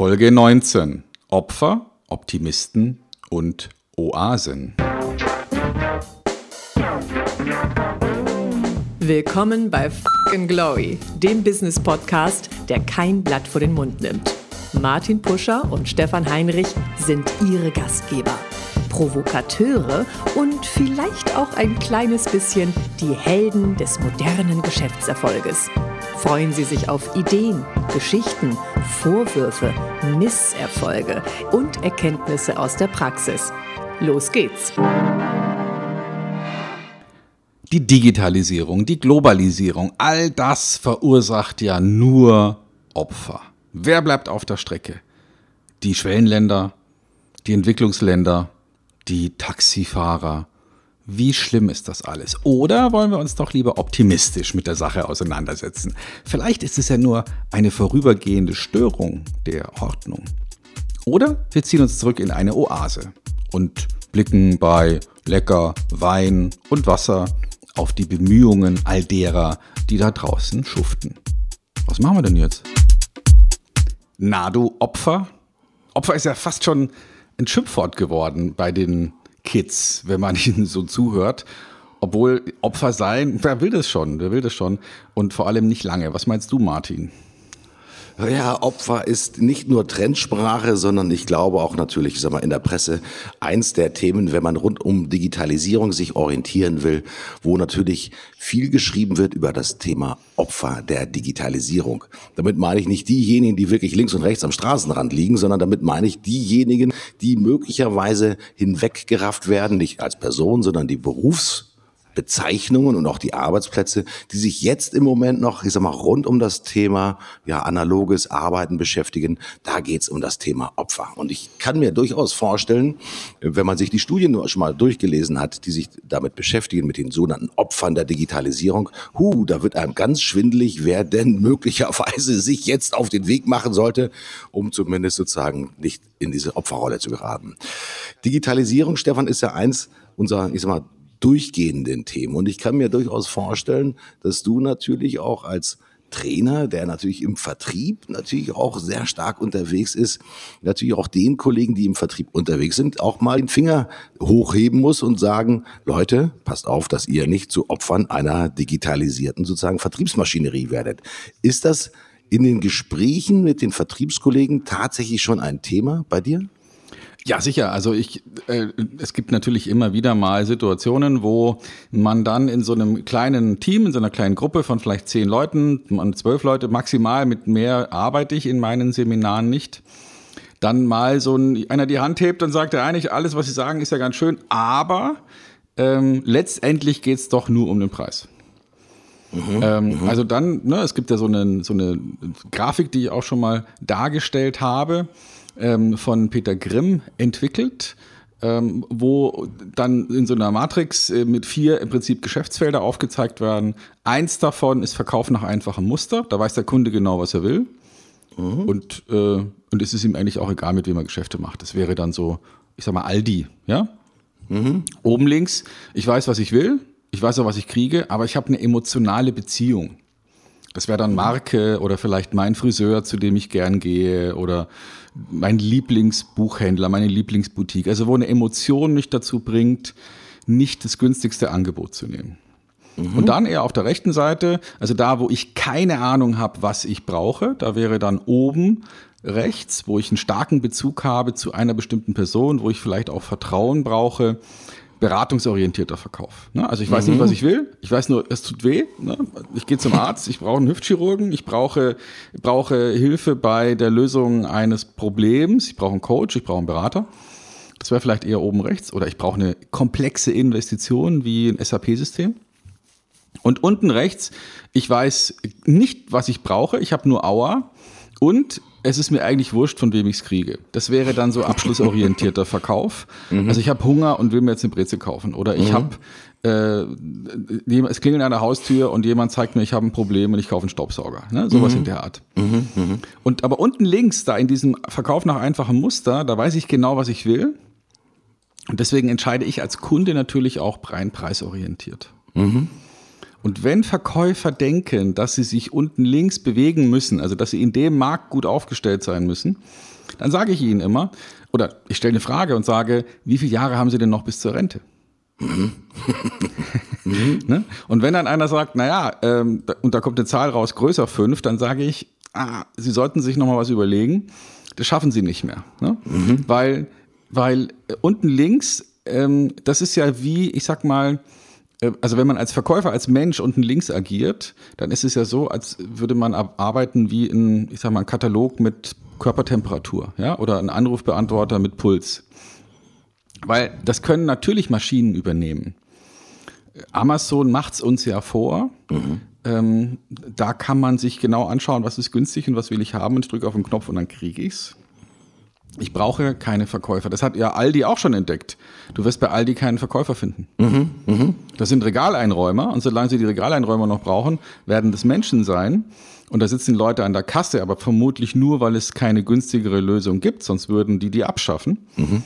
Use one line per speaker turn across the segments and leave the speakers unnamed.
Folge 19. Opfer, Optimisten und Oasen.
Willkommen bei Fucking Glory, dem Business Podcast, der kein Blatt vor den Mund nimmt. Martin Puscher und Stefan Heinrich sind ihre Gastgeber. Provokateure und vielleicht auch ein kleines bisschen die Helden des modernen Geschäftserfolges. Freuen Sie sich auf Ideen, Geschichten, Vorwürfe, Misserfolge und Erkenntnisse aus der Praxis. Los geht's!
Die Digitalisierung, die Globalisierung, all das verursacht ja nur Opfer. Wer bleibt auf der Strecke? Die Schwellenländer, die Entwicklungsländer, die Taxifahrer. Wie schlimm ist das alles? Oder wollen wir uns doch lieber optimistisch mit der Sache auseinandersetzen? Vielleicht ist es ja nur eine vorübergehende Störung der Ordnung. Oder wir ziehen uns zurück in eine Oase und blicken bei lecker Wein und Wasser auf die Bemühungen all derer, die da draußen schuften. Was machen wir denn jetzt? Na du Opfer? Opfer ist ja fast schon ein Schimpfwort geworden bei den Kids, wenn man ihnen so zuhört. Obwohl Opfer sein, wer will das schon? Wer will das schon? Und vor allem nicht lange. Was meinst du, Martin?
Ja, Opfer ist nicht nur Trendsprache, sondern ich glaube auch natürlich, ich sag mal, in der Presse eins der Themen, wenn man rund um Digitalisierung sich orientieren will, wo natürlich viel geschrieben wird über das Thema Opfer der Digitalisierung. Damit meine ich nicht diejenigen, die wirklich links und rechts am Straßenrand liegen, sondern damit meine ich diejenigen, die möglicherweise hinweggerafft werden, nicht als Person, sondern die Berufs Bezeichnungen und auch die Arbeitsplätze, die sich jetzt im Moment noch, ich sag mal, rund um das Thema ja analoges Arbeiten beschäftigen. Da geht's um das Thema Opfer. Und ich kann mir durchaus vorstellen, wenn man sich die Studien schon mal durchgelesen hat, die sich damit beschäftigen, mit den sogenannten Opfern der Digitalisierung, hu, da wird einem ganz schwindelig, wer denn möglicherweise sich jetzt auf den Weg machen sollte, um zumindest sozusagen nicht in diese Opferrolle zu geraten. Digitalisierung, Stefan, ist ja eins unserer, ich sag mal, durchgehenden Themen. Und ich kann mir durchaus vorstellen, dass du natürlich auch als Trainer, der natürlich im Vertrieb natürlich auch sehr stark unterwegs ist, natürlich auch den Kollegen, die im Vertrieb unterwegs sind, auch mal den Finger hochheben muss und sagen, Leute, passt auf, dass ihr nicht zu Opfern einer digitalisierten sozusagen Vertriebsmaschinerie werdet. Ist das in den Gesprächen mit den Vertriebskollegen tatsächlich schon ein Thema bei dir?
Ja, sicher. Also ich, äh, es gibt natürlich immer wieder mal Situationen, wo man dann in so einem kleinen Team, in so einer kleinen Gruppe von vielleicht zehn Leuten, zwölf Leute maximal, mit mehr arbeite ich in meinen Seminaren nicht, dann mal so ein, einer die Hand hebt und sagt, ja eigentlich alles, was Sie sagen, ist ja ganz schön, aber ähm, letztendlich geht's doch nur um den Preis. Mhm, ähm, mhm. Also dann, ne, es gibt ja so eine, so eine Grafik, die ich auch schon mal dargestellt habe ähm, von Peter Grimm entwickelt. Ähm, wo dann in so einer Matrix äh, mit vier im Prinzip Geschäftsfelder aufgezeigt werden. Eins davon ist Verkauf nach einfachem Muster. Da weiß der Kunde genau, was er will. Mhm. Und, äh, und es ist ihm eigentlich auch egal, mit wem er Geschäfte macht. Das wäre dann so, ich sag mal, Aldi, ja? Mhm. Oben links, ich weiß, was ich will, ich weiß auch, was ich kriege, aber ich habe eine emotionale Beziehung. Das wäre dann Marke oder vielleicht mein Friseur, zu dem ich gern gehe oder mein Lieblingsbuchhändler, meine Lieblingsboutique. Also wo eine Emotion mich dazu bringt, nicht das günstigste Angebot zu nehmen. Mhm. Und dann eher auf der rechten Seite, also da, wo ich keine Ahnung habe, was ich brauche, da wäre dann oben rechts, wo ich einen starken Bezug habe zu einer bestimmten Person, wo ich vielleicht auch Vertrauen brauche, beratungsorientierter Verkauf. Ne? Also ich weiß mhm. nicht, was ich will. Ich weiß nur, es tut weh. Ne? Ich gehe zum Arzt, ich brauche einen Hüftchirurgen, ich brauche, brauche Hilfe bei der Lösung eines Problems, ich brauche einen Coach, ich brauche einen Berater. Das wäre vielleicht eher oben rechts. Oder ich brauche eine komplexe Investition wie ein SAP-System. Und unten rechts, ich weiß nicht, was ich brauche, ich habe nur Aua. Und es ist mir eigentlich wurscht, von wem ich es kriege. Das wäre dann so abschlussorientierter Verkauf. Mhm. Also ich habe Hunger und will mir jetzt eine Breze kaufen. Oder ich mhm. habe, äh, es klingelt an der Haustür und jemand zeigt mir, ich habe ein Problem und ich kaufe einen Staubsauger. Ne? Sowas mhm. in der Art. Mhm. Mhm. Und aber unten links, da in diesem Verkauf nach einfachem Muster, da weiß ich genau, was ich will. Und deswegen entscheide ich als Kunde natürlich auch rein preisorientiert. Mhm. Und wenn Verkäufer denken, dass sie sich unten links bewegen müssen, also dass sie in dem Markt gut aufgestellt sein müssen, dann sage ich ihnen immer, oder ich stelle eine Frage und sage, wie viele Jahre haben sie denn noch bis zur Rente? Mhm. ne? Und wenn dann einer sagt, naja, ähm, und da kommt eine Zahl raus, größer fünf, dann sage ich, ah, Sie sollten sich nochmal was überlegen. Das schaffen Sie nicht mehr. Ne? Mhm. Weil, weil äh, unten links, ähm, das ist ja wie, ich sag mal, also wenn man als Verkäufer, als Mensch unten links agiert, dann ist es ja so, als würde man arbeiten wie ein, ich sag mal, ein Katalog mit Körpertemperatur, ja, oder ein Anrufbeantworter mit Puls. Weil das können natürlich Maschinen übernehmen. Amazon macht es uns ja vor. Mhm. Ähm, da kann man sich genau anschauen, was ist günstig und was will ich haben. Und ich drücke auf den Knopf und dann kriege ich es. Ich brauche keine Verkäufer. Das hat ja Aldi auch schon entdeckt. Du wirst bei Aldi keinen Verkäufer finden. Mhm, mh. Das sind Regaleinräumer und solange sie die Regaleinräumer noch brauchen, werden das Menschen sein. Und da sitzen Leute an der Kasse, aber vermutlich nur, weil es keine günstigere Lösung gibt, sonst würden die die abschaffen. Mhm.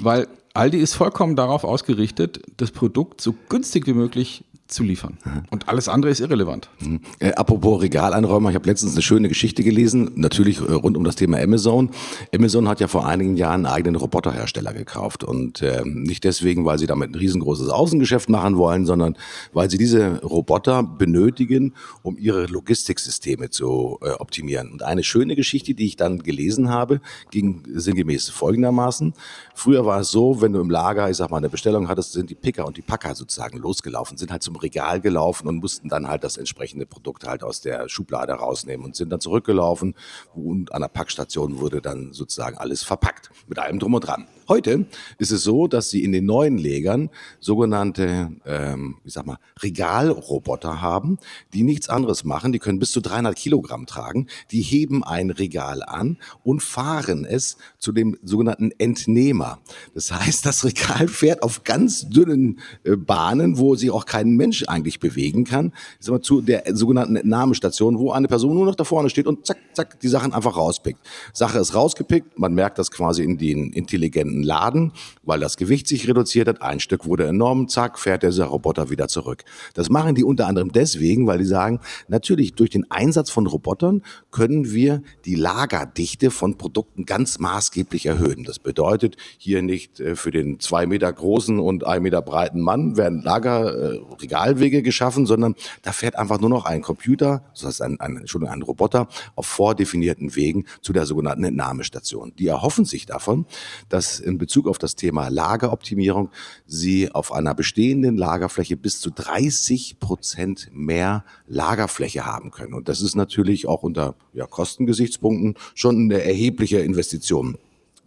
Weil Aldi ist vollkommen darauf ausgerichtet, das Produkt so günstig wie möglich zu liefern. Und alles andere ist irrelevant.
Mhm. Äh, apropos Regaleinräumer, ich habe letztens eine schöne Geschichte gelesen, natürlich äh, rund um das Thema Amazon. Amazon hat ja vor einigen Jahren einen eigenen Roboterhersteller gekauft und äh, nicht deswegen, weil sie damit ein riesengroßes Außengeschäft machen wollen, sondern weil sie diese Roboter benötigen, um ihre Logistiksysteme zu äh, optimieren. Und eine schöne Geschichte, die ich dann gelesen habe, ging sinngemäß folgendermaßen. Früher war es so, wenn du im Lager, ich sag mal, eine Bestellung hattest, sind die Picker und die Packer sozusagen losgelaufen, sind halt zum Regal gelaufen und mussten dann halt das entsprechende Produkt halt aus der Schublade rausnehmen und sind dann zurückgelaufen und an der Packstation wurde dann sozusagen alles verpackt mit allem drum und dran. Heute ist es so, dass sie in den neuen Legern sogenannte, ähm, ich sag mal, Regalroboter haben, die nichts anderes machen. Die können bis zu 300 Kilogramm tragen. Die heben ein Regal an und fahren es zu dem sogenannten Entnehmer. Das heißt, das Regal fährt auf ganz dünnen äh, Bahnen, wo sich auch kein Mensch eigentlich bewegen kann. Ich sag mal, zu der sogenannten Entnahmestation, wo eine Person nur noch da vorne steht und zack, zack, die Sachen einfach rauspickt. Sache ist rausgepickt. Man merkt das quasi in den intelligenten einen Laden, weil das Gewicht sich reduziert hat. Ein Stück wurde enorm, zack, fährt der Roboter wieder zurück. Das machen die unter anderem deswegen, weil die sagen, natürlich durch den Einsatz von Robotern können wir die Lagerdichte von Produkten ganz maßgeblich erhöhen. Das bedeutet hier nicht äh, für den zwei Meter großen und ein Meter breiten Mann werden Lagerregalwege äh, geschaffen, sondern da fährt einfach nur noch ein Computer, das heißt ein, ein, Entschuldigung, ein Roboter auf vordefinierten Wegen zu der sogenannten Entnahmestation. Die erhoffen sich davon, dass in Bezug auf das Thema Lageroptimierung Sie auf einer bestehenden Lagerfläche bis zu 30 Prozent mehr Lagerfläche haben können. Und das ist natürlich auch unter ja, Kostengesichtspunkten schon eine erhebliche Investition.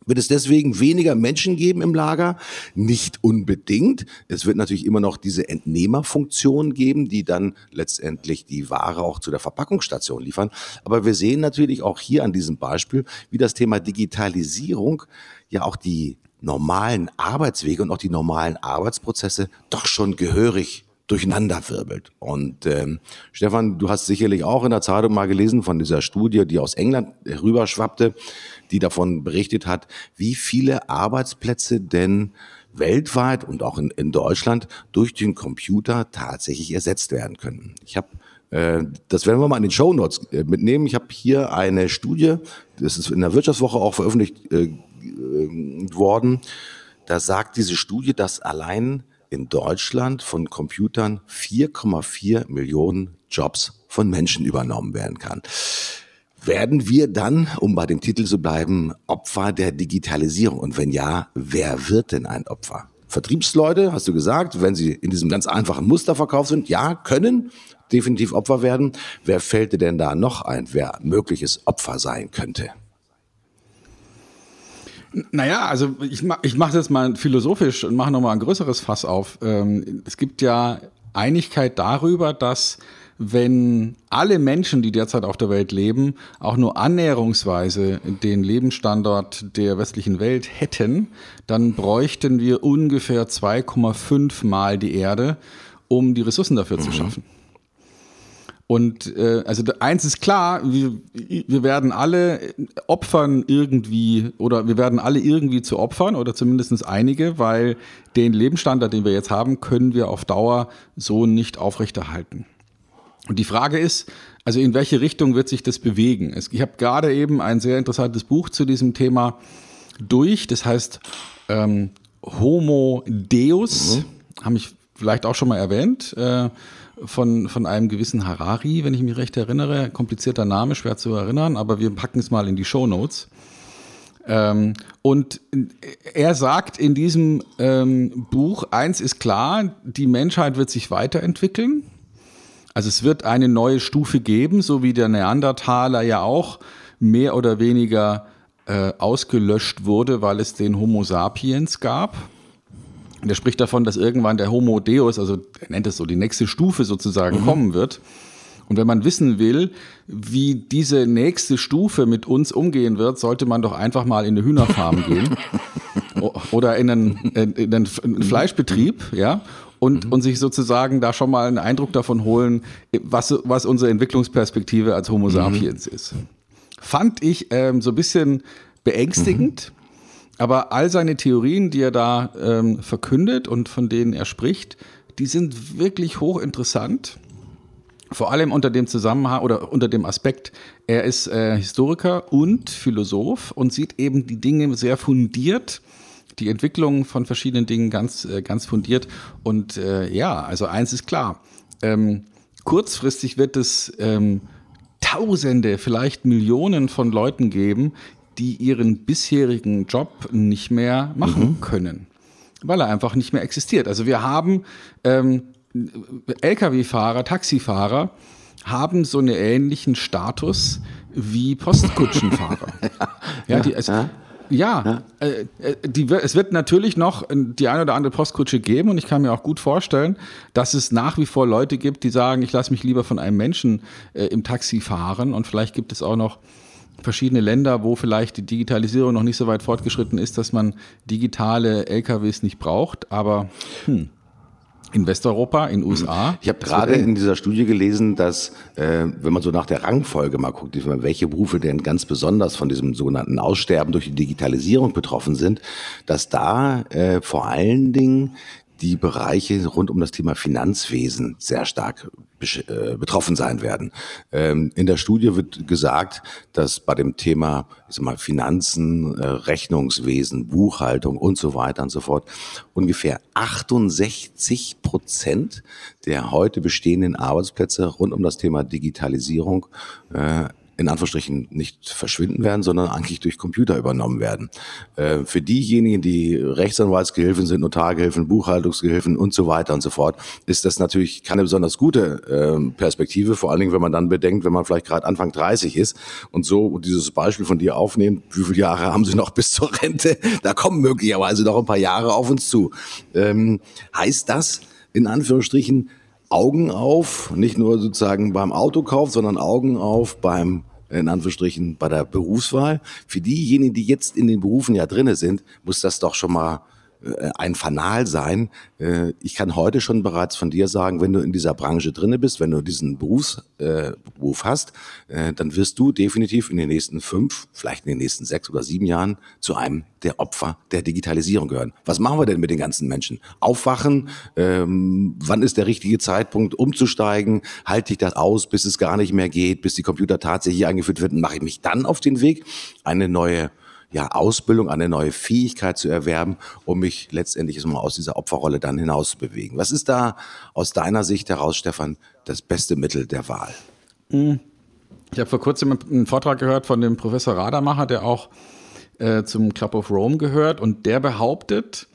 Wird es deswegen weniger Menschen geben im Lager? Nicht unbedingt. Es wird natürlich immer noch diese Entnehmerfunktion geben, die dann letztendlich die Ware auch zu der Verpackungsstation liefern. Aber wir sehen natürlich auch hier an diesem Beispiel, wie das Thema Digitalisierung ja auch die normalen Arbeitswege und auch die normalen Arbeitsprozesse doch schon gehörig durcheinanderwirbelt. Und ähm, Stefan, du hast sicherlich auch in der Zeitung mal gelesen von dieser Studie, die aus England rüberschwappte, die davon berichtet hat, wie viele Arbeitsplätze denn weltweit und auch in, in Deutschland durch den Computer tatsächlich ersetzt werden können. Ich habe das werden wir mal in den Show Notes äh, mitnehmen. Ich habe hier eine Studie, das ist in der Wirtschaftswoche auch veröffentlicht äh, worden. Da sagt diese Studie, dass allein in Deutschland von Computern 4,4 Millionen Jobs von Menschen übernommen werden kann. Werden wir dann, um bei dem Titel zu bleiben, Opfer der Digitalisierung? Und wenn ja, wer wird denn ein Opfer? Vertriebsleute, hast du gesagt, wenn sie in diesem ganz einfachen Musterverkauf sind, ja, können definitiv Opfer werden. Wer fällt dir denn da noch ein, wer mögliches Opfer sein könnte?
Naja, also ich, ich mache das mal philosophisch und mache nochmal ein größeres Fass auf. Ähm, es gibt ja Einigkeit darüber, dass wenn alle Menschen, die derzeit auf der Welt leben, auch nur annäherungsweise den Lebensstandard der westlichen Welt hätten, dann bräuchten wir ungefähr 2,5 Mal die Erde, um die Ressourcen dafür mhm. zu schaffen. Und äh, also eins ist klar, wir, wir werden alle opfern irgendwie oder wir werden alle irgendwie zu Opfern oder zumindest einige, weil den Lebensstandard, den wir jetzt haben, können wir auf Dauer so nicht aufrechterhalten. Und die Frage ist, also in welche Richtung wird sich das bewegen? Ich habe gerade eben ein sehr interessantes Buch zu diesem Thema durch, das heißt ähm, Homo Deus, mhm. habe ich vielleicht auch schon mal erwähnt. Äh, von, von einem gewissen Harari, wenn ich mich recht erinnere. Komplizierter Name, schwer zu erinnern, aber wir packen es mal in die Show Notes. Ähm, und er sagt in diesem ähm, Buch, eins ist klar, die Menschheit wird sich weiterentwickeln. Also es wird eine neue Stufe geben, so wie der Neandertaler ja auch mehr oder weniger äh, ausgelöscht wurde, weil es den Homo sapiens gab. Der spricht davon, dass irgendwann der Homo Deus, also er nennt es so, die nächste Stufe sozusagen mhm. kommen wird. Und wenn man wissen will, wie diese nächste Stufe mit uns umgehen wird, sollte man doch einfach mal in eine Hühnerfarm gehen oder in einen, in einen Fleischbetrieb, ja, und, mhm. und sich sozusagen da schon mal einen Eindruck davon holen, was, was unsere Entwicklungsperspektive als Homo mhm. sapiens mhm. ist. Fand ich ähm, so ein bisschen beängstigend. Mhm. Aber all seine Theorien, die er da ähm, verkündet und von denen er spricht, die sind wirklich hochinteressant. Vor allem unter dem Zusammenhang oder unter dem Aspekt, er ist äh, Historiker und Philosoph und sieht eben die Dinge sehr fundiert, die Entwicklung von verschiedenen Dingen ganz, äh, ganz fundiert. Und äh, ja, also eins ist klar. Ähm, kurzfristig wird es ähm, Tausende, vielleicht Millionen von Leuten geben, die ihren bisherigen Job nicht mehr machen mhm. können, weil er einfach nicht mehr existiert. Also wir haben ähm, Lkw-Fahrer, Taxifahrer haben so einen ähnlichen Status wie Postkutschenfahrer. ja, ja, die, es, ja. Ja, äh, äh, die, es wird natürlich noch die eine oder andere Postkutsche geben und ich kann mir auch gut vorstellen, dass es nach wie vor Leute gibt, die sagen, ich lasse mich lieber von einem Menschen äh, im Taxi fahren und vielleicht gibt es auch noch verschiedene Länder, wo vielleicht die Digitalisierung noch nicht so weit fortgeschritten ist, dass man digitale LKWs nicht braucht. Aber hm, in Westeuropa, in den USA.
Ich habe gerade in dieser Studie gelesen, dass äh, wenn man so nach der Rangfolge mal guckt, welche Berufe denn ganz besonders von diesem sogenannten Aussterben durch die Digitalisierung betroffen sind, dass da äh, vor allen Dingen die Bereiche rund um das Thema Finanzwesen sehr stark äh, betroffen sein werden. Ähm, in der Studie wird gesagt, dass bei dem Thema ich sag mal, Finanzen, äh, Rechnungswesen, Buchhaltung und so weiter und so fort ungefähr 68 Prozent der heute bestehenden Arbeitsplätze rund um das Thema Digitalisierung äh, in Anführungsstrichen nicht verschwinden werden, sondern eigentlich durch Computer übernommen werden. Äh, für diejenigen, die Rechtsanwaltsgehilfen sind, Notargehilfen, Buchhaltungsgehilfen und so weiter und so fort, ist das natürlich keine besonders gute äh, Perspektive, vor allen Dingen, wenn man dann bedenkt, wenn man vielleicht gerade Anfang 30 ist und so dieses Beispiel von dir aufnimmt, wie viele Jahre haben sie noch bis zur Rente? Da kommen möglicherweise noch ein paar Jahre auf uns zu. Ähm, heißt das, in Anführungsstrichen, Augen auf, nicht nur sozusagen beim Autokauf, sondern Augen auf beim in Anführungsstrichen bei der Berufswahl. Für diejenigen, die jetzt in den Berufen ja drinne sind, muss das doch schon mal ein Fanal sein. Äh, ich kann heute schon bereits von dir sagen, wenn du in dieser Branche drinne bist, wenn du diesen Berufsberuf äh, hast, dann wirst du definitiv in den nächsten fünf, vielleicht in den nächsten sechs oder sieben Jahren zu einem der Opfer der Digitalisierung gehören. Was machen wir denn mit den ganzen Menschen? Aufwachen? Ähm, wann ist der richtige Zeitpunkt umzusteigen? Halte ich das aus, bis es gar nicht mehr geht, bis die Computer tatsächlich eingeführt werden? Mache ich mich dann auf den Weg, eine neue ja, Ausbildung, eine neue Fähigkeit zu erwerben, um mich letztendlich aus dieser Opferrolle dann hinaus zu bewegen. Was ist da aus deiner Sicht heraus, Stefan, das beste Mittel der Wahl?
Hm. Ich habe vor kurzem einen Vortrag gehört von dem Professor Radermacher, der auch äh, zum Club of Rome gehört und der behauptet,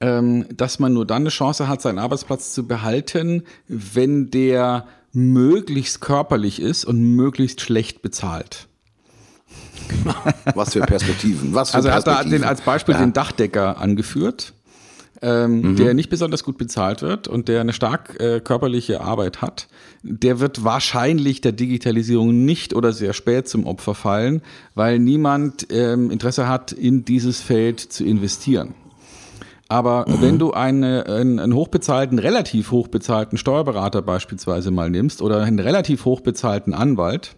ähm, dass man nur dann eine Chance hat, seinen Arbeitsplatz zu behalten, wenn der möglichst körperlich ist und möglichst schlecht bezahlt.
Was für Perspektiven. Was für
also er hat da den, als Beispiel ja. den Dachdecker angeführt, ähm, mhm. der nicht besonders gut bezahlt wird und der eine stark äh, körperliche Arbeit hat. Der wird wahrscheinlich der Digitalisierung nicht oder sehr spät zum Opfer fallen, weil niemand ähm, Interesse hat, in dieses Feld zu investieren. Aber mhm. wenn du eine, einen, einen hochbezahlten, relativ hochbezahlten Steuerberater beispielsweise mal nimmst oder einen relativ hochbezahlten Anwalt,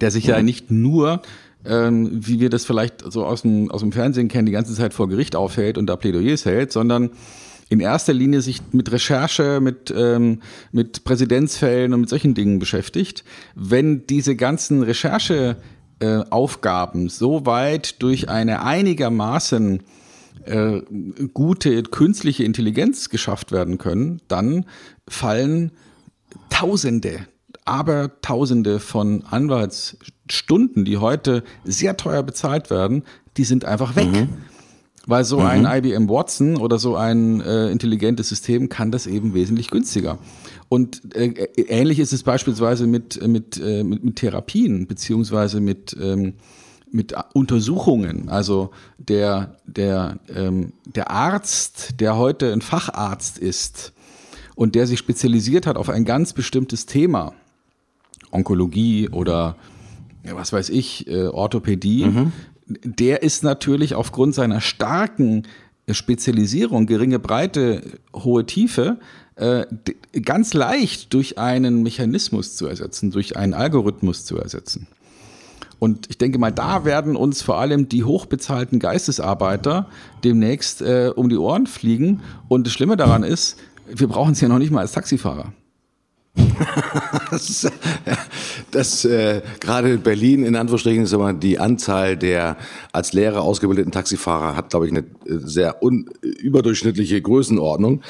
der sich mhm. ja nicht nur ähm, wie wir das vielleicht so aus dem, aus dem Fernsehen kennen, die ganze Zeit vor Gericht aufhält und da Plädoyers hält, sondern in erster Linie sich mit Recherche, mit, ähm, mit Präzedenzfällen und mit solchen Dingen beschäftigt. Wenn diese ganzen Rechercheaufgaben äh, so weit durch eine einigermaßen äh, gute künstliche Intelligenz geschafft werden können, dann fallen Tausende, aber Tausende von Anwaltsstunden, die heute sehr teuer bezahlt werden, die sind einfach weg. Mhm. Weil so mhm. ein IBM Watson oder so ein äh, intelligentes System kann das eben wesentlich günstiger. Und äh, ähnlich ist es beispielsweise mit, mit, äh, mit, mit Therapien, beziehungsweise mit, ähm, mit Untersuchungen. Also der, der, ähm, der Arzt, der heute ein Facharzt ist und der sich spezialisiert hat auf ein ganz bestimmtes Thema, Onkologie oder was weiß ich, äh, Orthopädie, mhm. der ist natürlich aufgrund seiner starken Spezialisierung, geringe Breite, hohe Tiefe, äh, ganz leicht durch einen Mechanismus zu ersetzen, durch einen Algorithmus zu ersetzen. Und ich denke mal, da werden uns vor allem die hochbezahlten Geistesarbeiter demnächst äh, um die Ohren fliegen. Und das Schlimme daran ist, wir brauchen es ja noch nicht mal als Taxifahrer.
das, das äh, gerade in Berlin in Anführungsstrichen ist immer die Anzahl der als Lehrer ausgebildeten Taxifahrer hat, glaube ich, eine äh, sehr un, überdurchschnittliche Größenordnung.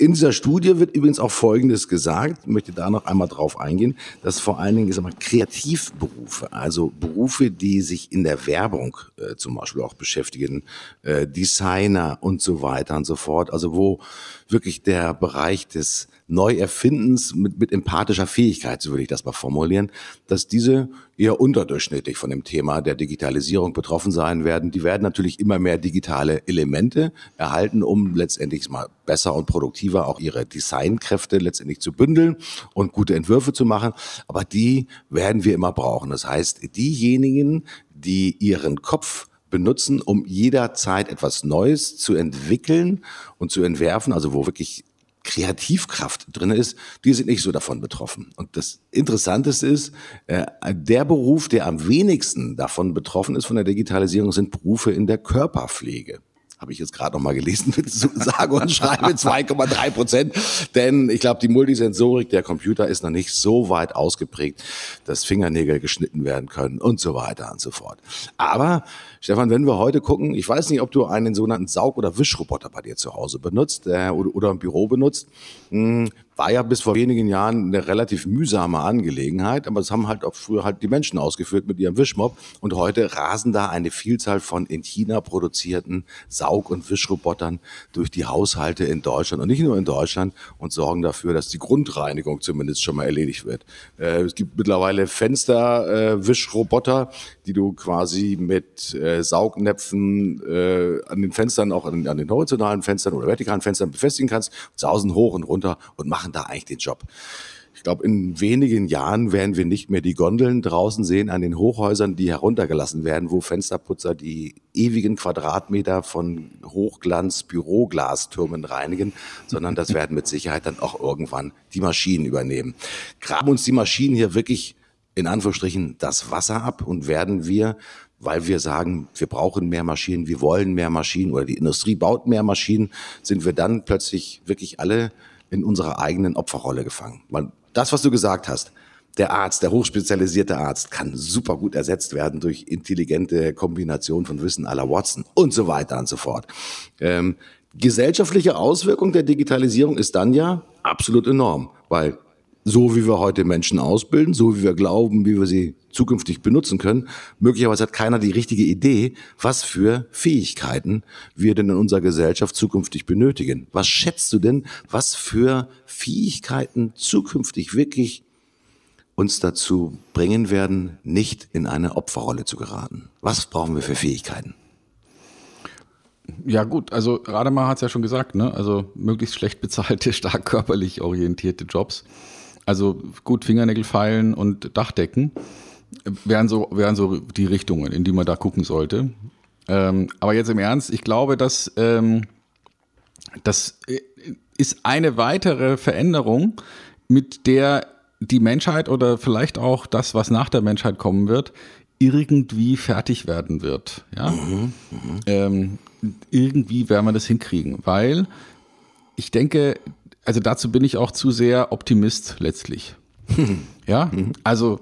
In dieser Studie wird übrigens auch Folgendes gesagt, möchte da noch einmal drauf eingehen, dass vor allen Dingen ich sag mal, Kreativberufe, also Berufe, die sich in der Werbung äh, zum Beispiel auch beschäftigen, äh, Designer und so weiter und so fort, also wo wirklich der Bereich des Neuerfindens mit, mit empathischer Fähigkeit, so würde ich das mal formulieren, dass diese eher unterdurchschnittlich von dem Thema der Digitalisierung betroffen sein werden. Die werden natürlich immer mehr digitale Elemente erhalten, um letztendlich mal besser und produktiver auch ihre Designkräfte letztendlich zu bündeln und gute Entwürfe zu machen. Aber die werden wir immer brauchen. Das heißt, diejenigen, die ihren Kopf benutzen, um jederzeit etwas Neues zu entwickeln und zu entwerfen, also wo wirklich Kreativkraft drin ist, die sind nicht so davon betroffen. Und das Interessanteste ist, äh, der Beruf, der am wenigsten davon betroffen ist von der Digitalisierung, sind Berufe in der Körperpflege habe ich jetzt gerade noch mal gelesen, mit sage und schreibe 2,3 Prozent. Denn ich glaube, die Multisensorik der Computer ist noch nicht so weit ausgeprägt, dass Fingernägel geschnitten werden können und so weiter und so fort. Aber Stefan, wenn wir heute gucken, ich weiß nicht, ob du einen sogenannten Saug- oder Wischroboter bei dir zu Hause benutzt äh, oder, oder im Büro benutzt. Hm, war ja bis vor wenigen Jahren eine relativ mühsame Angelegenheit, aber es haben halt auch früher halt die Menschen ausgeführt mit ihrem Wischmob und heute rasen da eine Vielzahl von in China produzierten Saug- und Wischrobotern durch die Haushalte in Deutschland und nicht nur in Deutschland und sorgen dafür, dass die Grundreinigung zumindest schon mal erledigt wird. Äh, es gibt mittlerweile Fensterwischroboter, äh, die du quasi mit äh, Saugnäpfen äh, an den Fenstern, auch an, an, den horizontalen Fenstern oder vertikalen Fenstern befestigen kannst, sausen hoch und runter und machen da eigentlich den Job. Ich glaube, in wenigen Jahren werden wir nicht mehr die Gondeln draußen sehen an den Hochhäusern, die heruntergelassen werden, wo Fensterputzer die ewigen Quadratmeter von Hochglanz-Büroglastürmen reinigen, sondern das werden mit Sicherheit dann auch irgendwann die Maschinen übernehmen. Graben uns die Maschinen hier wirklich in Anführungsstrichen das Wasser ab und werden wir, weil wir sagen, wir brauchen mehr Maschinen, wir wollen mehr Maschinen oder die Industrie baut mehr Maschinen, sind wir dann plötzlich wirklich alle in unserer eigenen Opferrolle gefangen. Weil das, was du gesagt hast, der Arzt, der hochspezialisierte Arzt kann super gut ersetzt werden durch intelligente Kombination von Wissen aller Watson und so weiter und so fort. Ähm, gesellschaftliche Auswirkung der Digitalisierung ist dann ja absolut enorm, weil so wie wir heute Menschen ausbilden, so wie wir glauben, wie wir sie zukünftig benutzen können. Möglicherweise hat keiner die richtige Idee, was für Fähigkeiten wir denn in unserer Gesellschaft zukünftig benötigen. Was schätzt du denn, was für Fähigkeiten zukünftig wirklich uns dazu bringen werden, nicht in eine Opferrolle zu geraten? Was brauchen wir für Fähigkeiten?
Ja gut, also Rademar hat es ja schon gesagt, ne? also möglichst schlecht bezahlte, stark körperlich orientierte Jobs. Also gut Fingernägel feilen und Dachdecken wären so, wären so die Richtungen, in die man da gucken sollte. Ähm, aber jetzt im Ernst, ich glaube, dass ähm, das äh, ist eine weitere Veränderung, mit der die Menschheit oder vielleicht auch das, was nach der Menschheit kommen wird, irgendwie fertig werden wird. Ja? Mhm, ähm, irgendwie werden wir das hinkriegen, weil ich denke, also dazu bin ich auch zu sehr Optimist letztlich. ja, also,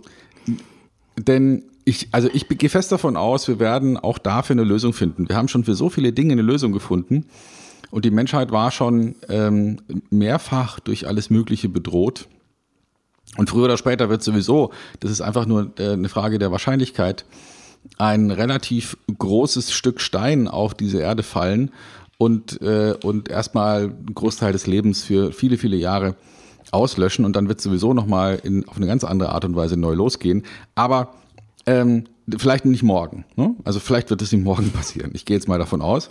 denn ich, also ich gehe fest davon aus, wir werden auch dafür eine Lösung finden. Wir haben schon für so viele Dinge eine Lösung gefunden und die Menschheit war schon ähm, mehrfach durch alles Mögliche bedroht. Und früher oder später wird sowieso, das ist einfach nur äh, eine Frage der Wahrscheinlichkeit, ein relativ großes Stück Stein auf diese Erde fallen und, äh, und erstmal einen Großteil des Lebens für viele, viele Jahre auslöschen und dann wird sowieso nochmal auf eine ganz andere Art und Weise neu losgehen. Aber ähm, vielleicht nicht morgen. Ne? Also vielleicht wird es nicht morgen passieren. Ich gehe jetzt mal davon aus.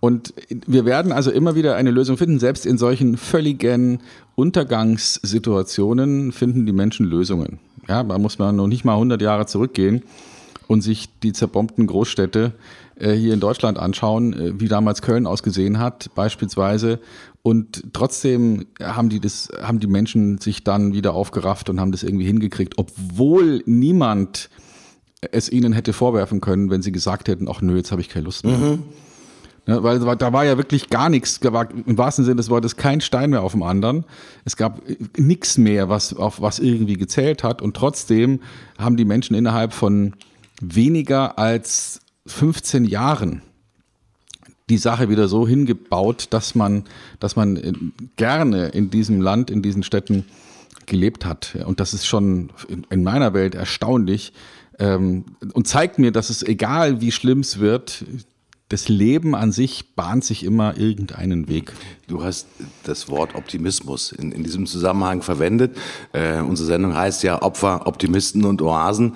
Und wir werden also immer wieder eine Lösung finden. Selbst in solchen völligen Untergangssituationen finden die Menschen Lösungen. Ja, da muss man noch nicht mal 100 Jahre zurückgehen und sich die zerbombten Großstädte hier in Deutschland anschauen, äh, wie damals Köln ausgesehen hat, beispielsweise. Und trotzdem haben die das, haben die Menschen sich dann wieder aufgerafft und haben das irgendwie hingekriegt, obwohl niemand es ihnen hätte vorwerfen können, wenn sie gesagt hätten, ach nö, jetzt habe ich keine Lust mehr. Mhm. Ja, weil da war ja wirklich gar nichts, war im wahrsten Sinne des Wortes kein Stein mehr auf dem anderen. Es gab nichts mehr, was auf was irgendwie gezählt hat. Und trotzdem haben die Menschen innerhalb von weniger als 15 Jahren die Sache wieder so hingebaut, dass man, dass man gerne in diesem Land, in diesen Städten gelebt hat. Und das ist schon in meiner Welt erstaunlich, ähm, und zeigt mir, dass es egal wie schlimm es wird, das Leben an sich bahnt sich immer irgendeinen Weg.
Du hast das Wort Optimismus in, in diesem Zusammenhang verwendet. Äh, unsere Sendung heißt ja Opfer, Optimisten und Oasen.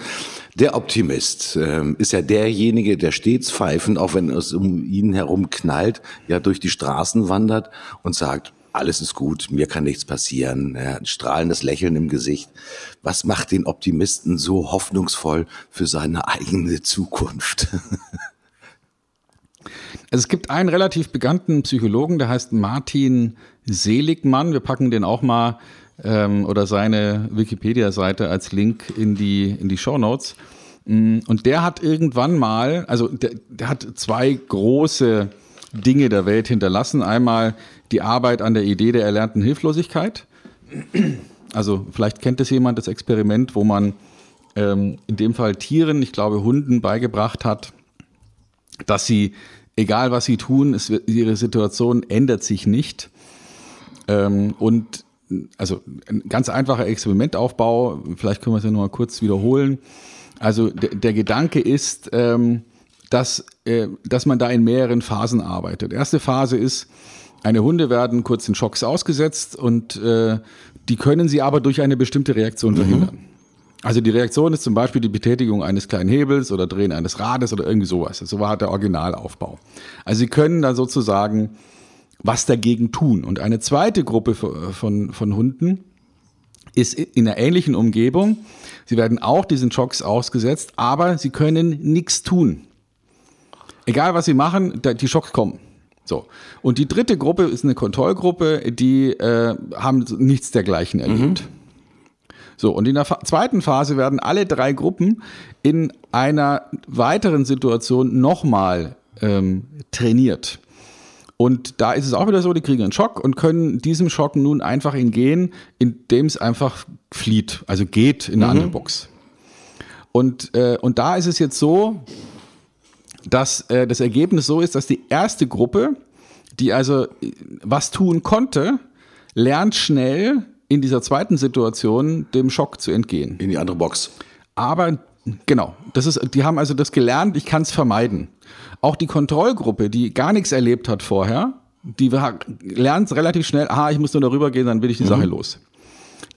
Der Optimist äh, ist ja derjenige, der stets pfeifend, auch wenn es um ihn herum knallt, ja durch die Straßen wandert und sagt, alles ist gut, mir kann nichts passieren, er ein strahlendes Lächeln im Gesicht. Was macht den Optimisten so hoffnungsvoll für seine eigene Zukunft?
Also es gibt einen relativ bekannten Psychologen, der heißt Martin Seligmann. Wir packen den auch mal ähm, oder seine Wikipedia-Seite als Link in die, in die Show Notes. Mm, und der hat irgendwann mal, also der, der hat zwei große Dinge der Welt hinterlassen. Einmal die Arbeit an der Idee der erlernten Hilflosigkeit. Also vielleicht kennt es jemand, das Experiment, wo man ähm, in dem Fall Tieren, ich glaube Hunden, beigebracht hat, dass sie, egal was sie tun, es, ihre Situation ändert sich nicht. Ähm, und also ein ganz einfacher Experimentaufbau, vielleicht können wir es ja nochmal kurz wiederholen. Also der Gedanke ist, ähm, dass, äh, dass man da in mehreren Phasen arbeitet. Erste Phase ist, eine Hunde werden kurzen Schocks ausgesetzt und äh, die können sie aber durch eine bestimmte Reaktion mhm. Also die Reaktion ist zum Beispiel die Betätigung eines kleinen Hebels oder Drehen eines Rades oder irgendwie sowas. So war der Originalaufbau. Also sie können dann sozusagen was dagegen tun. Und eine zweite Gruppe von, von Hunden ist in einer ähnlichen Umgebung. Sie werden auch diesen Schocks ausgesetzt, aber sie können nichts tun. Egal was sie machen, die Schocks kommen. So. Und die dritte Gruppe ist eine Kontrollgruppe, die äh, haben nichts dergleichen erlebt. Mhm. So, und in der zweiten Phase werden alle drei Gruppen in einer weiteren Situation nochmal ähm, trainiert. Und da ist es auch wieder so, die kriegen einen Schock und können diesem Schock nun einfach entgehen, indem es einfach flieht, also geht in eine mhm. andere Box. Und, äh, und da ist es jetzt so, dass äh, das Ergebnis so ist, dass die erste Gruppe, die also äh, was tun konnte, lernt schnell in dieser zweiten Situation dem Schock zu entgehen.
In die andere Box.
Aber genau, das ist, die haben also das gelernt, ich kann es vermeiden. Auch die Kontrollgruppe, die gar nichts erlebt hat vorher, die lernt relativ schnell, ah, ich muss nur darüber gehen, dann will ich die mhm. Sache los.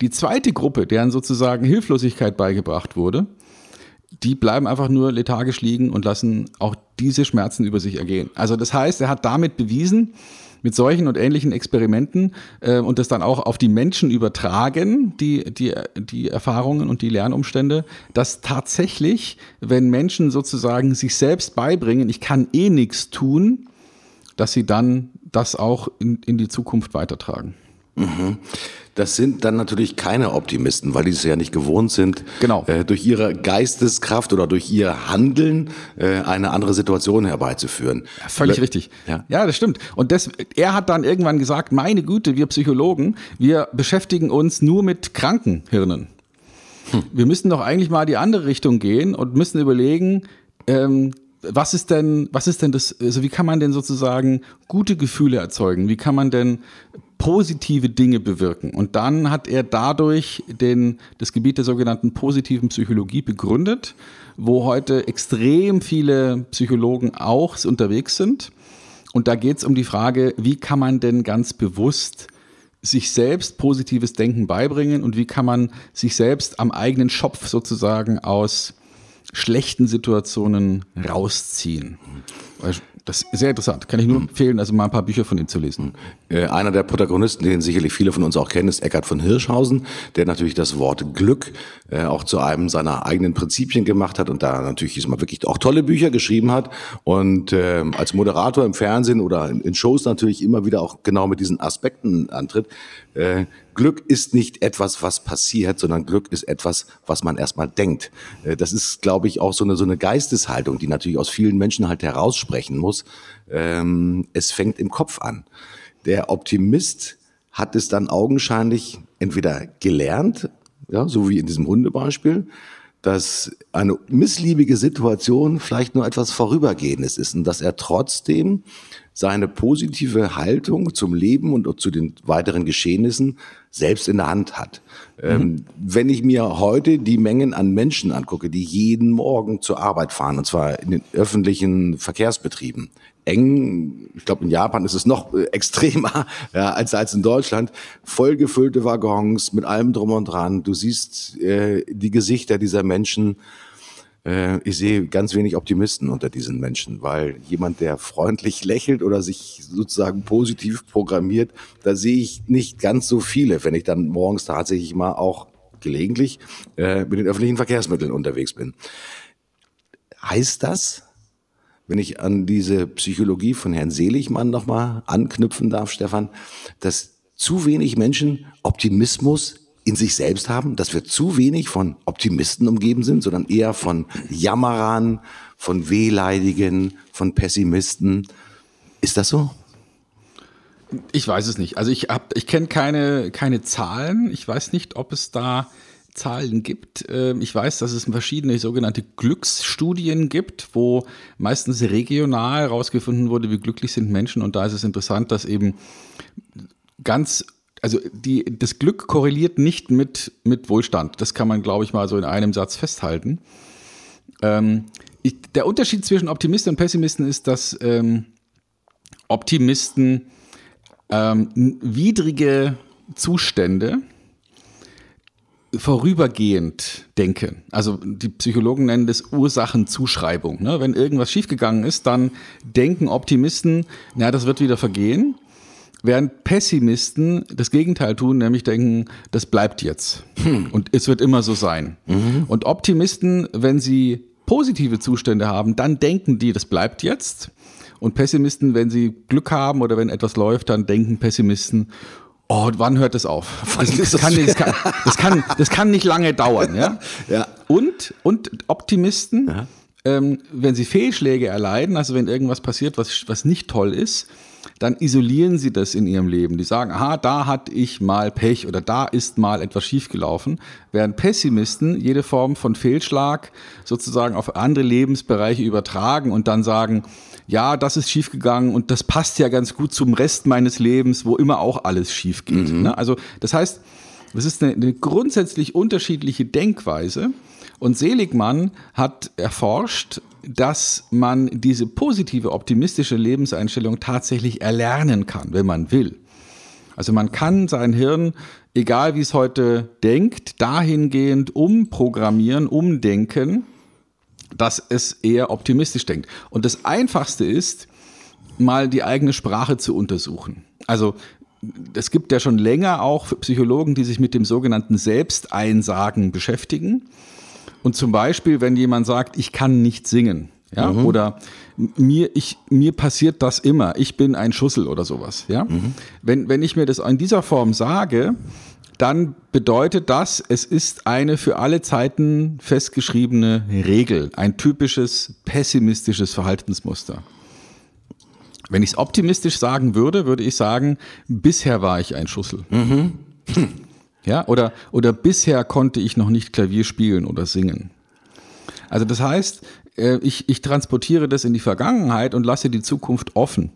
Die zweite Gruppe, deren sozusagen Hilflosigkeit beigebracht wurde, die bleiben einfach nur lethargisch liegen und lassen auch diese Schmerzen über sich ergehen. Also das heißt, er hat damit bewiesen, mit solchen und ähnlichen Experimenten äh, und das dann auch auf die Menschen übertragen, die, die, die Erfahrungen und die Lernumstände, dass tatsächlich, wenn Menschen sozusagen sich selbst beibringen, ich kann eh nichts tun, dass sie dann das auch in, in die Zukunft weitertragen.
Mhm. Das sind dann natürlich keine Optimisten, weil die es ja nicht gewohnt sind,
genau.
äh, durch ihre Geisteskraft oder durch ihr Handeln äh, eine andere Situation herbeizuführen.
Ja, völlig Le richtig. Ja. ja, das stimmt. Und das, er hat dann irgendwann gesagt, meine Güte, wir Psychologen, wir beschäftigen uns nur mit kranken Hirnen. Hm. Wir müssen doch eigentlich mal die andere Richtung gehen und müssen überlegen, ähm, was ist denn, was ist denn das, also wie kann man denn sozusagen gute Gefühle erzeugen? Wie kann man denn positive Dinge bewirken? Und dann hat er dadurch den, das Gebiet der sogenannten positiven Psychologie begründet, wo heute extrem viele Psychologen auch unterwegs sind. Und da geht es um die Frage, wie kann man denn ganz bewusst sich selbst positives Denken beibringen und wie kann man sich selbst am eigenen Schopf sozusagen aus schlechten Situationen rausziehen. Das ist sehr interessant. Kann ich nur empfehlen, also mal ein paar Bücher von ihm zu lesen.
Äh, einer der Protagonisten, den sicherlich viele von uns auch kennen, ist Eckhard von Hirschhausen, der natürlich das Wort Glück äh, auch zu einem seiner eigenen Prinzipien gemacht hat und da natürlich diesmal wirklich auch tolle Bücher geschrieben hat und äh, als Moderator im Fernsehen oder in, in Shows natürlich immer wieder auch genau mit diesen Aspekten antritt. Äh, Glück ist nicht etwas, was passiert, sondern Glück ist etwas, was man erstmal denkt. Äh, das ist, glaube ich, auch so eine, so eine Geisteshaltung, die natürlich aus vielen Menschen halt heraussprechen muss. Ähm, es fängt im Kopf an. Der Optimist hat es dann augenscheinlich entweder gelernt, ja, so wie in diesem Hundebeispiel, dass eine missliebige Situation vielleicht nur etwas Vorübergehendes ist und dass er trotzdem seine positive Haltung zum Leben und zu den weiteren Geschehnissen selbst in der Hand hat. Mhm. Ähm, wenn ich mir heute die Mengen an Menschen angucke, die jeden Morgen zur Arbeit fahren, und zwar in den öffentlichen Verkehrsbetrieben, eng, ich glaube in Japan ist es noch äh, extremer ja, als, als in Deutschland, vollgefüllte Waggons mit allem drum und dran. Du siehst äh, die Gesichter dieser Menschen, äh, ich sehe ganz wenig Optimisten unter diesen Menschen, weil jemand, der freundlich lächelt oder sich sozusagen positiv programmiert, da sehe ich nicht ganz so viele, wenn ich dann morgens tatsächlich mal auch gelegentlich äh, mit den öffentlichen Verkehrsmitteln unterwegs bin. Heißt das, wenn ich an diese Psychologie von Herrn Seligmann nochmal anknüpfen darf, Stefan, dass zu wenig Menschen Optimismus in sich selbst haben, dass wir zu wenig von Optimisten umgeben sind, sondern eher von Jammerern, von Wehleidigen, von Pessimisten. Ist das so?
Ich weiß es nicht. Also ich hab, ich kenne keine, keine Zahlen. Ich weiß nicht, ob es da Zahlen gibt. Ähm, ich weiß, dass es verschiedene sogenannte Glücksstudien gibt, wo meistens regional herausgefunden wurde, wie glücklich sind Menschen. Und da ist es interessant, dass eben ganz also die, das Glück korreliert nicht mit, mit Wohlstand. Das kann man, glaube ich, mal so in einem Satz festhalten. Ähm, ich, der Unterschied zwischen Optimisten und Pessimisten ist, dass ähm, Optimisten ähm, widrige Zustände vorübergehend denken. Also die Psychologen nennen das Ursachenzuschreibung. Ne? Wenn irgendwas schiefgegangen ist, dann denken Optimisten, na, das wird wieder vergehen. Während Pessimisten das Gegenteil tun, nämlich denken, das bleibt jetzt. Hm. Und es wird immer so sein. Mhm. Und Optimisten, wenn sie positive Zustände haben, dann denken die, das bleibt jetzt. Und Pessimisten, wenn sie Glück haben oder wenn etwas läuft, dann denken Pessimisten, oh, wann hört das auf? Das, das, kann, das, kann, das, kann, das kann nicht lange dauern. Ja? ja. Und, und Optimisten, ja. ähm, wenn sie Fehlschläge erleiden, also wenn irgendwas passiert, was, was nicht toll ist, dann isolieren sie das in ihrem Leben. Die sagen, aha, da hatte ich mal Pech oder da ist mal etwas schiefgelaufen. Während Pessimisten jede Form von Fehlschlag sozusagen auf andere Lebensbereiche übertragen und dann sagen, ja, das ist schiefgegangen und das passt ja ganz gut zum Rest meines Lebens, wo immer auch alles schief geht. Mhm. Ne? Also das heißt, das ist eine, eine grundsätzlich unterschiedliche Denkweise. Und Seligmann hat erforscht, dass man diese positive, optimistische Lebenseinstellung tatsächlich erlernen kann, wenn man will. Also man kann sein Hirn, egal wie es heute denkt, dahingehend umprogrammieren, umdenken, dass es eher optimistisch denkt. Und das Einfachste ist, mal die eigene Sprache zu untersuchen. Also es gibt ja schon länger auch Psychologen, die sich mit dem sogenannten Selbsteinsagen beschäftigen. Und zum Beispiel, wenn jemand sagt, ich kann nicht singen, Ja? Mhm. Oder mir, ich, mir passiert das immer, ich bin ein Schussel oder sowas. Ja? Mhm. Wenn, wenn ich mir das in dieser Form sage, dann bedeutet das, es ist eine für alle Zeiten festgeschriebene Regel, ein typisches pessimistisches Verhaltensmuster. Wenn ich es optimistisch sagen würde, würde ich sagen, bisher war ich ein Schussel. Mhm. Ja, oder, oder bisher konnte ich noch nicht Klavier spielen oder singen. Also das heißt, äh, ich, ich transportiere das in die Vergangenheit und lasse die Zukunft offen.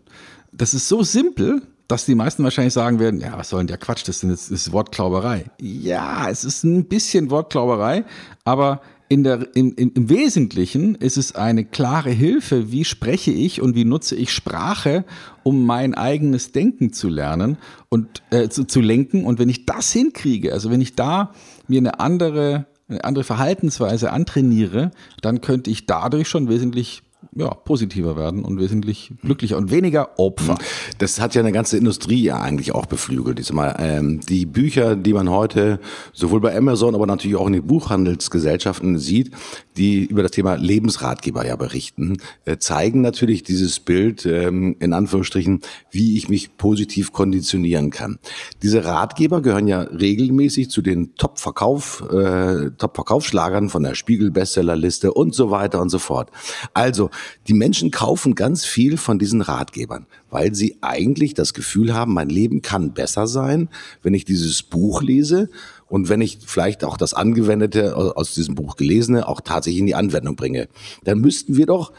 Das ist so simpel, dass die meisten wahrscheinlich sagen werden, ja, was soll denn der Quatsch, das ist, das ist Wortklauberei. Ja, es ist ein bisschen Wortklauberei, aber in der, im, im, Wesentlichen ist es eine klare Hilfe, wie spreche ich und wie nutze ich Sprache, um mein eigenes Denken zu lernen und äh, zu, zu lenken. Und wenn ich das hinkriege, also wenn ich da mir eine andere eine andere Verhaltensweise antrainiere, dann könnte ich dadurch schon wesentlich ja, positiver werden und wesentlich glücklicher und weniger Opfer.
Das hat ja eine ganze Industrie ja eigentlich auch beflügelt. Ich ähm, die Bücher, die man heute sowohl bei Amazon, aber natürlich auch in den Buchhandelsgesellschaften sieht, die über das Thema Lebensratgeber ja berichten, äh, zeigen natürlich dieses Bild, ähm, in Anführungsstrichen, wie ich mich positiv konditionieren kann. Diese Ratgeber gehören ja regelmäßig zu den Top-Verkauf, äh, Top-Verkaufsschlagern von der Spiegel-Bestsellerliste und so weiter und so fort. Also, die Menschen kaufen ganz viel von diesen Ratgebern, weil sie eigentlich das Gefühl haben, mein Leben kann besser sein, wenn ich dieses Buch lese und wenn ich vielleicht auch das Angewendete aus diesem Buch gelesene auch tatsächlich in die Anwendung bringe. Dann müssten wir doch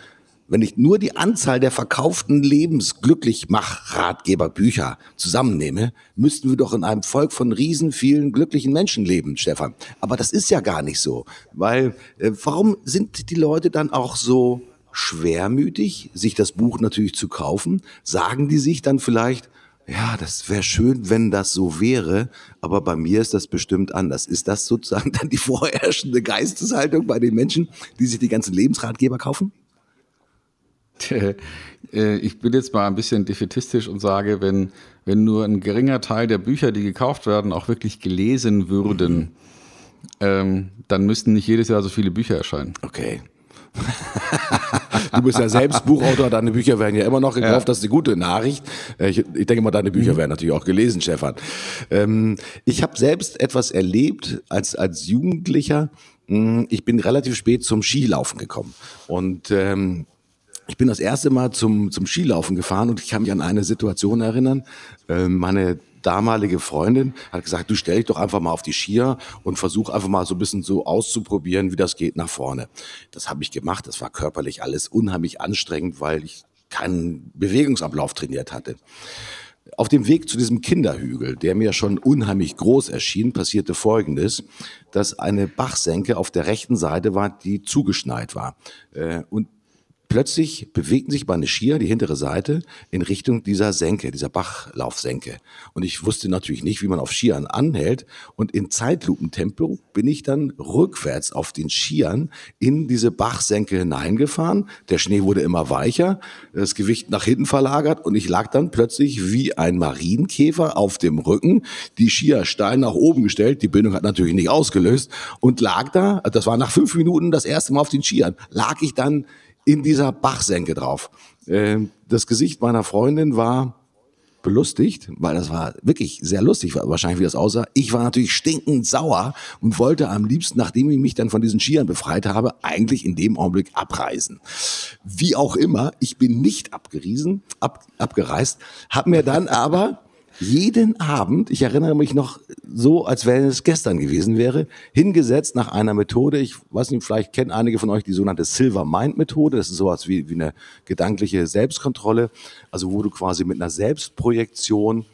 wenn ich nur die Anzahl der verkauften Lebensglücklich-Mach-Ratgeberbücher zusammennehme, müssten wir doch in einem Volk von riesen vielen glücklichen Menschen leben, Stefan. Aber das ist ja gar nicht so, weil äh, warum sind die Leute dann auch so schwermütig, sich das Buch natürlich zu kaufen? Sagen die sich dann vielleicht, ja, das wäre schön, wenn das so wäre, aber bei mir ist das bestimmt anders. Ist das sozusagen dann die vorherrschende Geisteshaltung bei den Menschen, die sich die ganzen Lebensratgeber kaufen?
Äh, ich bin jetzt mal ein bisschen defetistisch und sage, wenn, wenn nur ein geringer Teil der Bücher, die gekauft werden, auch wirklich gelesen würden, ähm, dann müssten nicht jedes Jahr so viele Bücher erscheinen.
Okay. du bist ja selbst Buchautor, deine Bücher werden ja immer noch gekauft, ja. das ist eine gute Nachricht. Ich, ich denke mal, deine Bücher mhm. werden natürlich auch gelesen, Stefan. Ähm, ich habe selbst etwas erlebt als, als Jugendlicher. Hm, ich bin relativ spät zum Skilaufen gekommen und ähm, ich bin das erste Mal zum, zum Skilaufen gefahren und ich kann mich an eine Situation erinnern. Ähm, meine damalige Freundin hat gesagt, du stell dich doch einfach mal auf die Skier und versuch einfach mal so ein bisschen so auszuprobieren, wie das geht nach vorne. Das habe ich gemacht. Das war körperlich alles unheimlich anstrengend, weil ich keinen Bewegungsablauf trainiert hatte. Auf dem Weg zu diesem Kinderhügel, der mir schon unheimlich groß erschien, passierte Folgendes, dass eine Bachsenke auf der rechten Seite war, die zugeschneit war. Äh, und Plötzlich bewegten sich meine Skier, die hintere Seite, in Richtung dieser Senke, dieser Bachlaufsenke. Und ich wusste natürlich nicht, wie man auf Skiern anhält. Und in Zeitlupentempo bin ich dann rückwärts auf den Skiern in diese Bachsenke hineingefahren. Der Schnee wurde immer weicher, das Gewicht nach hinten verlagert und ich lag dann plötzlich wie ein Marienkäfer auf dem Rücken, die Skier steil nach oben gestellt, die Bindung hat natürlich nicht ausgelöst und lag da, das war nach fünf Minuten das erste Mal auf den Skiern, lag ich dann in dieser Bachsenke drauf. Ähm, das Gesicht meiner Freundin war belustigt, weil das war wirklich sehr lustig, wahrscheinlich wie das aussah. Ich war natürlich stinkend sauer und wollte am liebsten, nachdem ich mich dann von diesen Skiern befreit habe, eigentlich in dem Augenblick abreisen. Wie auch immer, ich bin nicht abgeriesen, ab, abgereist, habe mir dann aber jeden Abend, ich erinnere mich noch so, als wenn es gestern gewesen wäre, hingesetzt nach einer Methode. Ich weiß nicht, vielleicht kennen einige von euch die sogenannte Silver Mind Methode. Das ist sowas wie, wie eine gedankliche Selbstkontrolle. Also wo du quasi mit einer Selbstprojektion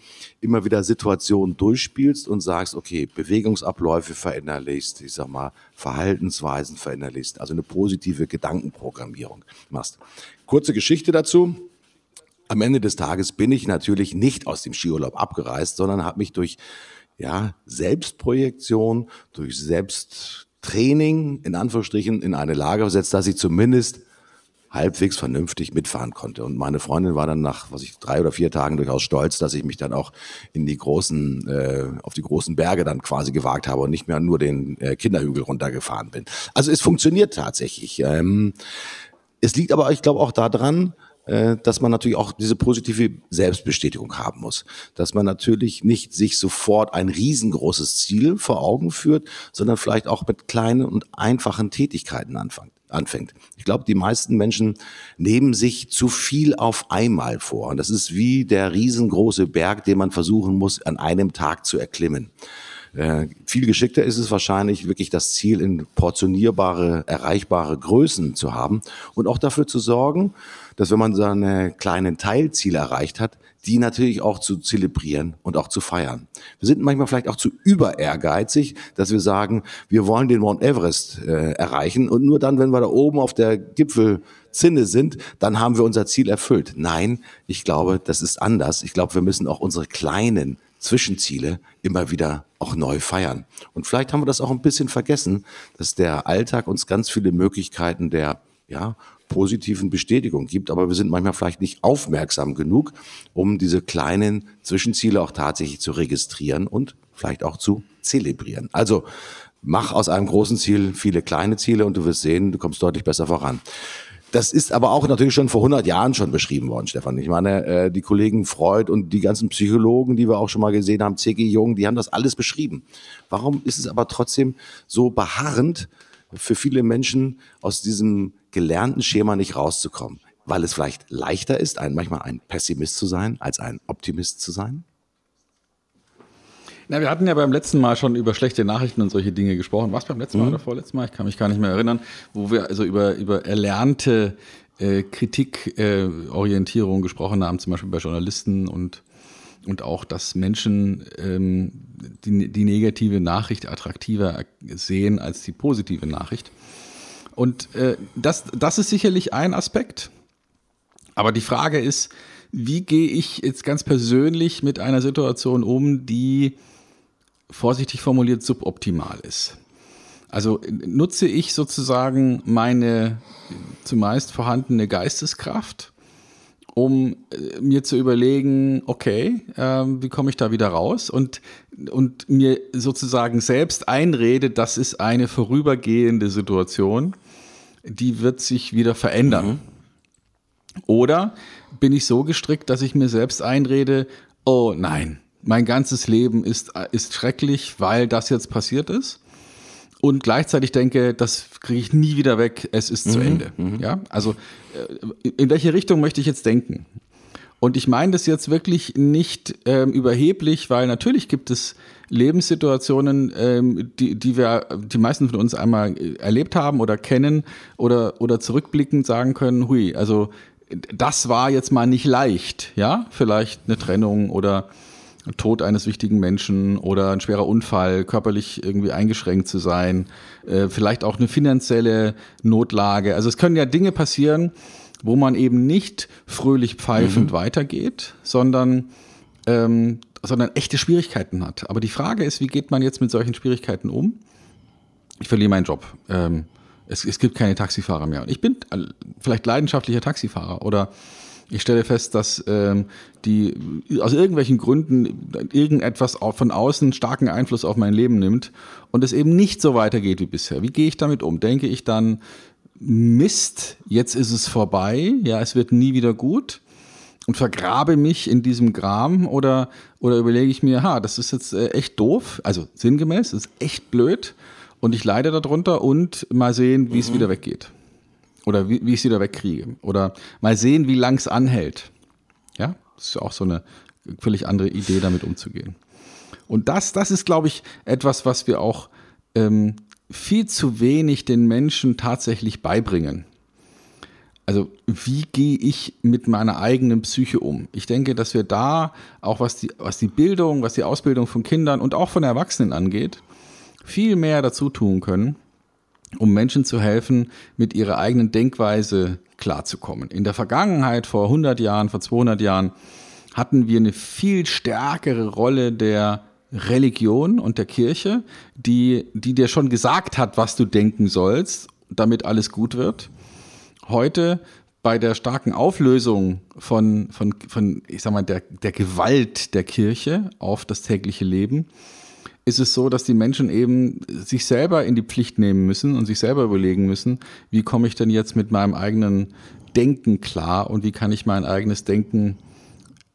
immer wieder Situationen durchspielst und sagst, okay, Bewegungsabläufe verinnerlichst, ich sag mal, Verhaltensweisen verinnerlichst, also eine positive Gedankenprogrammierung machst. Kurze Geschichte dazu am Ende des Tages bin ich natürlich nicht aus dem Skiurlaub abgereist, sondern habe mich durch ja, Selbstprojektion, durch Selbsttraining in Anführungsstrichen in eine Lage versetzt, dass ich zumindest halbwegs vernünftig mitfahren konnte. Und meine Freundin war dann nach, was ich, drei oder vier Tagen durchaus stolz, dass ich mich dann auch in die großen, äh, auf die großen Berge dann quasi gewagt habe und nicht mehr nur den äh, Kinderhügel runtergefahren bin. Also es funktioniert tatsächlich. Ähm, Es liegt aber, ich glaube, auch daran, dass man natürlich auch diese positive Selbstbestätigung haben muss. Dass man natürlich nicht sich sofort ein riesengroßes Ziel vor Augen führt, sondern vielleicht auch mit kleinen und einfachen Tätigkeiten anfängt. anfängt. Ich glaube, die meisten Menschen nehmen sich zu viel auf einmal vor. Und das ist wie der riesengroße Berg, den man versuchen muss, an einem Tag zu erklimmen. Äh, viel geschickter ist es wahrscheinlich, wirklich das Ziel in portionierbare, erreichbare Größen zu haben und auch dafür zu sorgen, dass wenn man seine kleinen Teilziele erreicht hat, die natürlich auch zu zelebrieren und auch zu feiern. Wir sind manchmal vielleicht auch zu über ehrgeizig, dass wir sagen, wir wollen den Mount Everest äh, erreichen und nur dann, wenn wir da oben auf der Gipfelzinne sind, dann haben wir unser Ziel erfüllt. Nein, ich glaube, das ist anders. Ich glaube, wir müssen auch unsere kleinen Zwischenziele immer wieder auch neu feiern. Und vielleicht haben wir das auch ein bisschen vergessen, dass der Alltag uns ganz viele Möglichkeiten der ja, positiven Bestätigung gibt, aber wir sind manchmal vielleicht nicht aufmerksam genug, um diese kleinen Zwischenziele auch tatsächlich zu registrieren und vielleicht auch zu zelebrieren. Also mach aus einem großen Ziel viele kleine Ziele und du wirst sehen, du kommst deutlich besser voran. Das ist aber auch natürlich schon vor 100 Jahren schon beschrieben worden, Stefan. Ich meine, äh, die Kollegen Freud und die ganzen Psychologen, die wir auch schon mal gesehen haben, C.G. Jung, die haben das alles beschrieben. Warum ist es aber trotzdem so beharrend für viele Menschen aus diesem gelernten Schema nicht rauszukommen? Weil es vielleicht leichter ist, ein, manchmal ein Pessimist zu sein, als ein Optimist zu sein?
Na, wir hatten ja beim letzten Mal schon über schlechte Nachrichten und solche Dinge gesprochen. Was beim letzten Mal mhm. oder vorletzten Mal? Ich kann mich gar nicht mehr erinnern, wo wir also über, über erlernte äh, Kritikorientierung äh, gesprochen haben, zum Beispiel bei Journalisten und, und auch, dass Menschen ähm, die, die negative Nachricht attraktiver sehen als die positive Nachricht. Und äh, das, das ist sicherlich ein Aspekt. Aber die Frage ist, wie gehe ich jetzt ganz persönlich mit einer Situation um, die vorsichtig formuliert suboptimal ist. Also nutze ich sozusagen meine zumeist vorhandene Geisteskraft, um äh, mir zu überlegen, okay, äh, wie komme ich da wieder raus und, und mir sozusagen selbst einrede, das ist eine vorübergehende Situation, die wird sich wieder verändern. Mhm. Oder bin ich so gestrickt, dass ich mir selbst einrede, oh nein, mein ganzes Leben ist, ist schrecklich, weil das jetzt passiert ist. Und gleichzeitig denke, das kriege ich nie wieder weg, es ist mhm, zu Ende. Mhm. Ja, also äh, in welche Richtung möchte ich jetzt denken? Und ich meine das jetzt wirklich nicht ähm, überheblich, weil natürlich gibt es Lebenssituationen, ähm, die, die wir, die meisten von uns einmal erlebt haben oder kennen oder, oder zurückblickend sagen können, hui, also das war jetzt mal nicht leicht, ja, vielleicht eine Trennung oder Tod eines wichtigen Menschen oder ein schwerer Unfall, körperlich irgendwie eingeschränkt zu sein, äh, vielleicht auch eine finanzielle Notlage. Also es können ja Dinge passieren, wo man eben nicht fröhlich pfeifend mhm. weitergeht, sondern, ähm, sondern echte Schwierigkeiten hat. Aber die Frage ist, wie geht man jetzt mit solchen Schwierigkeiten um? Ich verliere meinen Job. Ähm, es, es gibt keine Taxifahrer mehr. Und ich bin vielleicht leidenschaftlicher Taxifahrer oder ich stelle fest, dass ähm, die aus irgendwelchen Gründen irgendetwas von außen starken Einfluss auf mein Leben nimmt und es eben nicht so weitergeht wie bisher. Wie gehe ich damit um? Denke ich dann, Mist, jetzt ist es vorbei, ja, es wird nie wieder gut und vergrabe mich in diesem Gram oder, oder überlege ich mir, ha, das ist jetzt äh, echt doof, also sinngemäß, das ist echt blöd und ich leide darunter und mal sehen, wie mhm. es wieder weggeht. Oder wie, wie ich sie da wegkriege. Oder mal sehen, wie lang es anhält. Ja, das ist auch so eine völlig andere Idee, damit umzugehen. Und das, das ist, glaube ich, etwas, was wir auch ähm, viel zu wenig den Menschen tatsächlich beibringen. Also wie gehe ich mit meiner eigenen Psyche um? Ich denke, dass wir da auch was die, was die Bildung, was die Ausbildung von Kindern und auch von Erwachsenen angeht, viel mehr dazu tun können, um Menschen zu helfen, mit ihrer eigenen Denkweise klarzukommen. In der Vergangenheit, vor 100 Jahren, vor 200 Jahren, hatten wir eine viel stärkere Rolle der Religion und der Kirche, die, die dir schon gesagt hat, was du denken sollst, damit alles gut wird. Heute bei der starken Auflösung von, von, von ich sag mal, der, der Gewalt der Kirche auf das tägliche Leben, ist es so, dass die Menschen eben sich selber in die Pflicht nehmen müssen und sich selber überlegen müssen, wie komme ich denn jetzt mit meinem eigenen Denken klar und wie kann ich mein eigenes Denken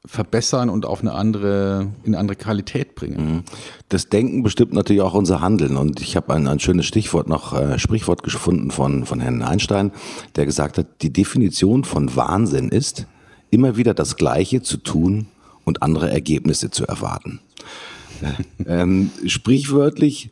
verbessern und auf eine andere, in eine andere Qualität bringen. Mhm.
Das Denken bestimmt natürlich auch unser Handeln. Und ich habe ein, ein schönes Stichwort noch, äh, Sprichwort gefunden von, von Herrn Einstein, der gesagt hat, die Definition von Wahnsinn ist, immer wieder das Gleiche zu tun und andere Ergebnisse zu erwarten. ähm, sprichwörtlich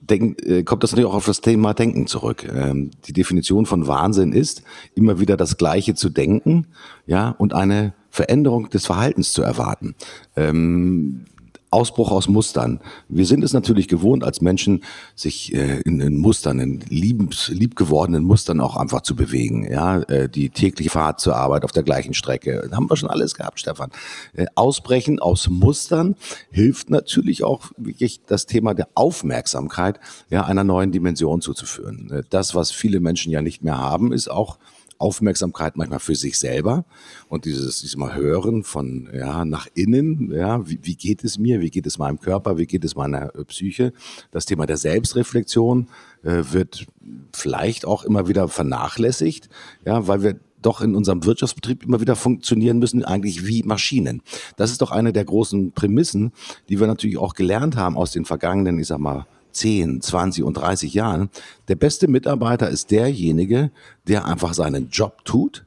denk, äh, kommt das natürlich auch auf das Thema Denken zurück. Ähm, die Definition von Wahnsinn ist, immer wieder das Gleiche zu denken, ja, und eine Veränderung des Verhaltens zu erwarten. Ähm, Ausbruch aus Mustern. Wir sind es natürlich gewohnt, als Menschen sich äh, in, in Mustern, in liebgewordenen Mustern auch einfach zu bewegen. Ja, äh, die tägliche Fahrt zur Arbeit auf der gleichen Strecke. Haben wir schon alles gehabt, Stefan. Äh, Ausbrechen aus Mustern hilft natürlich auch wirklich das Thema der Aufmerksamkeit ja, einer neuen Dimension zuzuführen. Äh, das, was viele Menschen ja nicht mehr haben, ist auch Aufmerksamkeit manchmal für sich selber und dieses, dieses Mal Hören von ja, nach innen, ja, wie, wie geht es mir, wie geht es meinem Körper, wie geht es meiner äh, Psyche. Das Thema der Selbstreflexion äh, wird vielleicht auch immer wieder vernachlässigt, ja, weil wir doch in unserem Wirtschaftsbetrieb immer wieder funktionieren müssen, eigentlich wie Maschinen. Das ist doch eine der großen Prämissen, die wir natürlich auch gelernt haben aus den vergangenen, ich sag mal, 10, 20 und 30 Jahren, der beste Mitarbeiter ist derjenige, der einfach seinen Job tut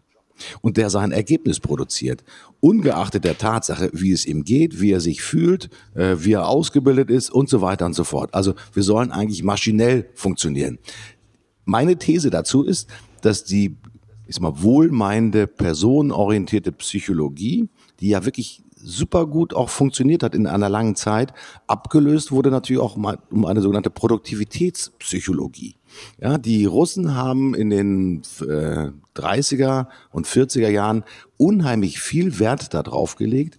und der sein Ergebnis produziert. Ungeachtet der Tatsache, wie es ihm geht, wie er sich fühlt, äh, wie er ausgebildet ist und so weiter und so fort. Also wir sollen eigentlich maschinell funktionieren. Meine These dazu ist, dass die ich sag mal, wohlmeinende, personenorientierte Psychologie, die ja wirklich super gut auch funktioniert hat in einer langen Zeit, abgelöst wurde natürlich auch um eine sogenannte Produktivitätspsychologie. Ja, die Russen haben in den äh, 30er und 40er Jahren unheimlich viel Wert darauf gelegt,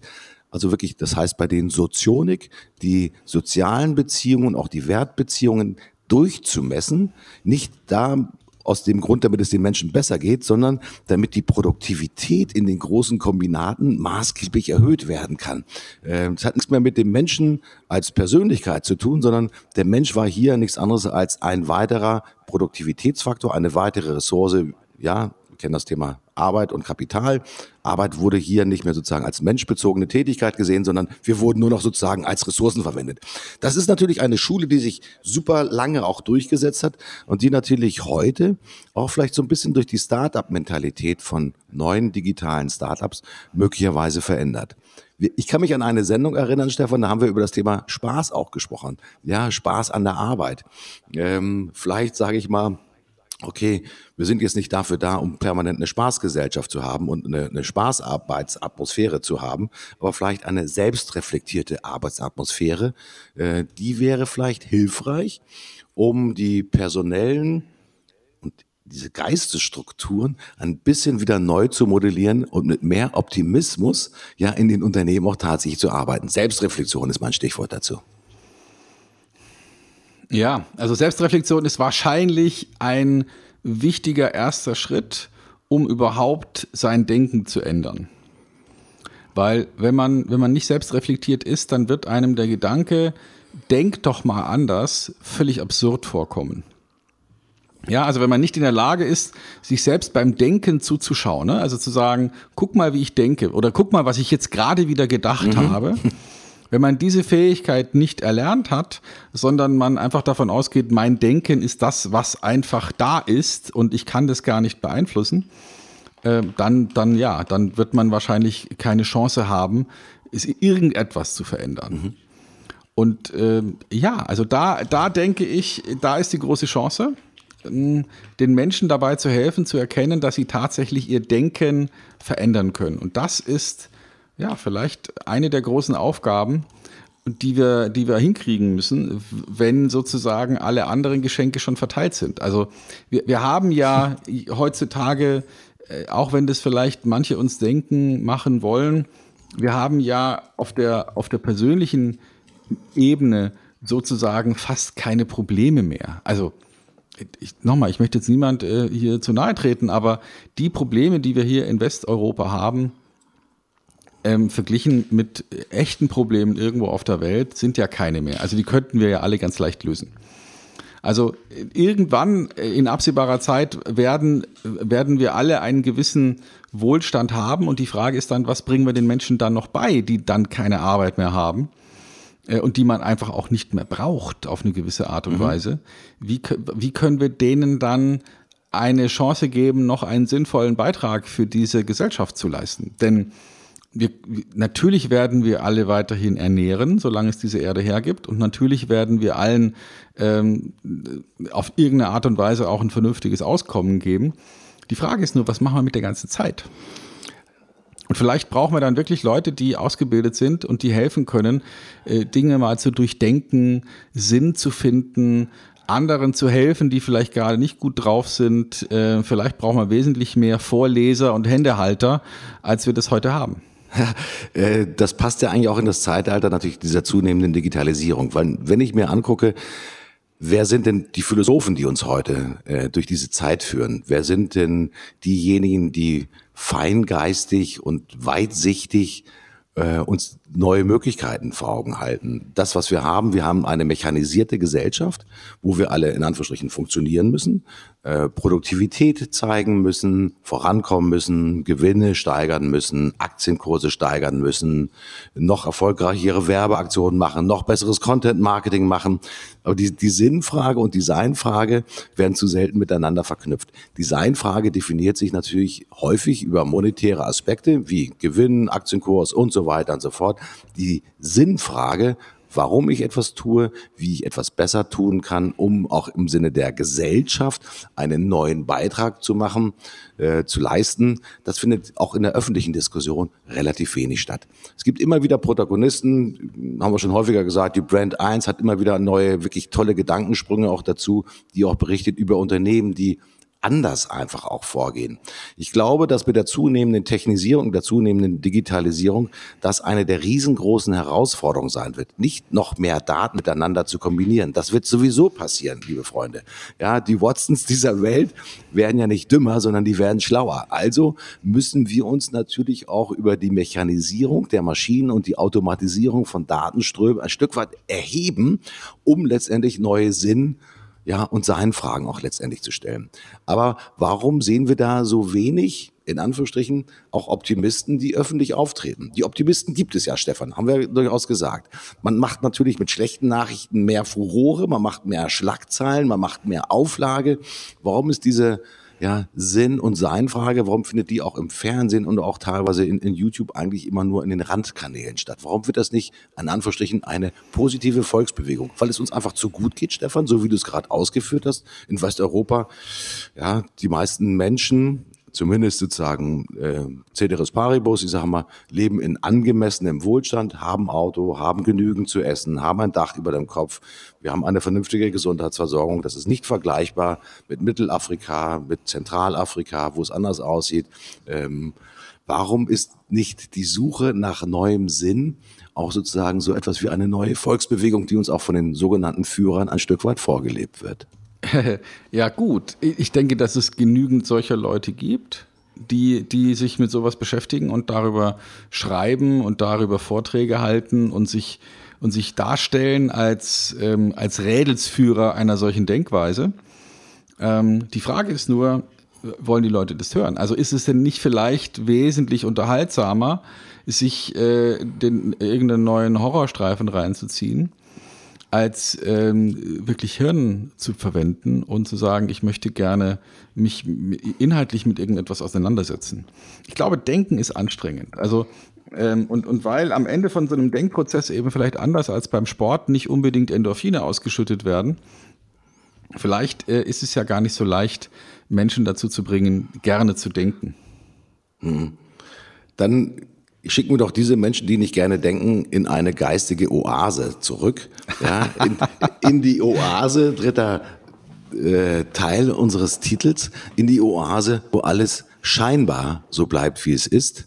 also wirklich, das heißt bei den Sozionik, die sozialen Beziehungen, auch die Wertbeziehungen durchzumessen, nicht da aus dem Grund, damit es den Menschen besser geht, sondern damit die Produktivität in den großen Kombinaten maßgeblich erhöht werden kann. Ähm, es hat nichts mehr mit dem Menschen als Persönlichkeit zu tun, sondern der Mensch war hier nichts anderes als ein weiterer Produktivitätsfaktor, eine weitere Ressource, ja, kennen das Thema Arbeit und Kapital. Arbeit wurde hier nicht mehr sozusagen als menschbezogene Tätigkeit gesehen, sondern wir wurden nur noch sozusagen als Ressourcen verwendet. Das ist natürlich eine Schule, die sich super lange auch durchgesetzt hat und die natürlich heute auch vielleicht so ein bisschen durch die Start-up-Mentalität von neuen digitalen Startups möglicherweise verändert. Ich kann mich an eine Sendung erinnern, Stefan, da haben wir über das Thema Spaß auch gesprochen. Ja, Spaß an der Arbeit. Ähm, vielleicht sage ich mal, okay, wir sind jetzt nicht dafür da, um permanent eine Spaßgesellschaft zu haben und eine, eine Spaßarbeitsatmosphäre zu haben, aber vielleicht eine selbstreflektierte Arbeitsatmosphäre, äh, die wäre vielleicht hilfreich, um die personellen und diese Geistesstrukturen ein bisschen wieder neu zu modellieren und mit mehr Optimismus ja in den Unternehmen auch tatsächlich zu arbeiten. Selbstreflexion ist mein Stichwort dazu.
Ja, also Selbstreflexion ist wahrscheinlich ein wichtiger erster Schritt, um überhaupt sein Denken zu ändern. Weil wenn man, wenn man nicht selbstreflektiert ist, dann wird einem der Gedanke, denk doch mal anders, völlig absurd vorkommen. Ja, also wenn man nicht in der Lage ist, sich selbst beim Denken zuzuschauen, ne? also zu sagen, guck mal, wie ich denke oder guck mal, was ich jetzt gerade wieder gedacht mhm. habe, wenn man diese Fähigkeit nicht erlernt hat, sondern man einfach davon ausgeht, mein Denken ist das, was einfach da ist und ich kann das gar nicht beeinflussen, äh, dann, dann ja, dann wird man wahrscheinlich keine Chance haben, irgendetwas zu verändern. Mhm. Und äh, ja, also da, da denke ich, da ist die große Chance, ähm, den Menschen dabei zu helfen, zu erkennen, dass sie tatsächlich ihr Denken verändern können. Und das ist ja, vielleicht eine der großen Aufgaben, die wir, die wir hinkriegen müssen, wenn sozusagen alle anderen Geschenke schon verteilt sind. Also wir, wir haben ja heutzutage, äh, auch wenn das vielleicht manche uns denken, machen wollen, wir haben ja auf der, auf der persönlichen Ebene sozusagen fast keine Probleme mehr. Also ich, nochmal, ich möchte jetzt niemand äh, hier zu nahe treten, aber die Probleme, die wir hier in Westeuropa haben, ähm, verglichen mit echten Problemen irgendwo auf der Welt sind ja keine mehr. Also die könnten wir ja alle ganz leicht lösen. Also irgendwann in absehbarer Zeit werden, werden wir alle einen gewissen Wohlstand haben und die Frage ist dann, was bringen wir den Menschen dann noch bei, die dann keine Arbeit mehr haben? Äh, und die man einfach auch nicht mehr braucht auf eine gewisse Art und mhm. Weise. Wie, wie können wir denen dann eine Chance geben, noch einen sinnvollen Beitrag für diese Gesellschaft zu leisten? Denn wir, natürlich werden wir alle weiterhin ernähren, solange es diese Erde hergibt. Und natürlich werden wir allen ähm, auf irgendeine Art und Weise auch ein vernünftiges Auskommen geben. Die Frage ist nur, was machen wir mit der ganzen Zeit? Und vielleicht brauchen wir dann wirklich Leute, die ausgebildet sind und die helfen können, äh, Dinge mal zu durchdenken, Sinn zu finden, anderen zu helfen, die vielleicht gerade nicht gut drauf sind. Äh, vielleicht brauchen wir wesentlich mehr Vorleser und Händehalter, als wir das heute haben.
Äh, das passt ja eigentlich auch in das Zeitalter natürlich dieser zunehmenden Digitalisierung. Weil wenn ich mir angucke, Wer sind denn die Philosophen, die uns heute äh, durch diese Zeit führen? Wer sind denn diejenigen, die feingeistig und weitsichtig äh, uns neue Möglichkeiten vor Augen halten. Das, was wir haben, wir haben eine mechanisierte Gesellschaft, wo wir alle in Anführungsstrichen funktionieren müssen, äh, Produktivität zeigen müssen, vorankommen müssen, Gewinne steigern müssen, Aktienkurse steigern müssen, noch erfolgreichere Werbeaktionen machen, noch besseres Content-Marketing machen. Aber die, die Sinnfrage und Designfrage werden zu selten miteinander verknüpft. Designfrage definiert sich natürlich häufig über monetäre Aspekte wie Gewinn, Aktienkurs und so weiter und so fort die Sinnfrage, warum ich etwas tue, wie ich etwas besser tun kann, um auch im Sinne der Gesellschaft einen neuen Beitrag zu machen, äh, zu leisten, das findet auch in der öffentlichen Diskussion relativ wenig statt. Es gibt immer wieder Protagonisten, haben wir schon häufiger gesagt, die Brand 1 hat immer wieder neue, wirklich tolle Gedankensprünge auch dazu, die auch berichtet über Unternehmen, die anders einfach auch vorgehen. Ich glaube, dass mit der zunehmenden Technisierung, der zunehmenden Digitalisierung, das eine der riesengroßen Herausforderungen sein wird, nicht noch mehr Daten miteinander zu kombinieren. Das wird sowieso passieren, liebe Freunde. Ja, die Watsons dieser Welt werden ja nicht dümmer, sondern die werden schlauer. Also müssen wir uns natürlich auch über die Mechanisierung der Maschinen und die Automatisierung von Datenströmen ein Stück weit erheben, um letztendlich neue Sinn ja, und seinen Fragen auch letztendlich zu stellen. Aber warum sehen wir da so wenig, in Anführungsstrichen, auch Optimisten, die öffentlich auftreten? Die Optimisten gibt es ja, Stefan, haben wir durchaus gesagt. Man macht natürlich mit schlechten Nachrichten mehr Furore, man macht mehr Schlagzeilen, man macht mehr Auflage. Warum ist diese ja, Sinn und Sein-Frage, warum findet die auch im Fernsehen und auch teilweise in, in YouTube eigentlich immer nur in den Randkanälen statt? Warum wird das nicht, an Anführungsstrichen, eine positive Volksbewegung? Weil es uns einfach zu gut geht, Stefan, so wie du es gerade ausgeführt hast. In Westeuropa, ja, die meisten Menschen zumindest sozusagen äh, Ceteris Paribus, ich sage mal, leben in angemessenem Wohlstand, haben Auto, haben genügend zu essen, haben ein Dach über dem Kopf. Wir haben eine vernünftige Gesundheitsversorgung. Das ist nicht vergleichbar mit Mittelafrika, mit Zentralafrika, wo es anders aussieht. Ähm, warum ist nicht die Suche nach neuem Sinn auch sozusagen so etwas wie eine neue Volksbewegung, die uns auch von den sogenannten Führern ein Stück weit vorgelebt wird?
ja, gut. Ich denke, dass es genügend solcher Leute gibt, die, die sich mit sowas beschäftigen und darüber schreiben und darüber Vorträge halten und sich, und sich darstellen als, ähm, als Rädelsführer einer solchen Denkweise. Ähm, die Frage ist nur, wollen die Leute das hören? Also ist es denn nicht vielleicht wesentlich unterhaltsamer, sich äh, den, irgendeinen neuen Horrorstreifen reinzuziehen? Als ähm, wirklich Hirn zu verwenden und zu sagen, ich möchte gerne mich inhaltlich mit irgendetwas auseinandersetzen. Ich glaube, Denken ist anstrengend. Also ähm, und, und weil am Ende von so einem Denkprozess eben vielleicht anders als beim Sport nicht unbedingt Endorphine ausgeschüttet werden, vielleicht äh, ist es ja gar nicht so leicht, Menschen dazu zu bringen, gerne zu denken.
Hm. Dann schicken wir doch diese Menschen, die nicht gerne denken, in eine geistige Oase zurück. Ja, in, in die Oase, dritter äh, Teil unseres Titels, in die Oase, wo alles scheinbar so bleibt, wie es ist.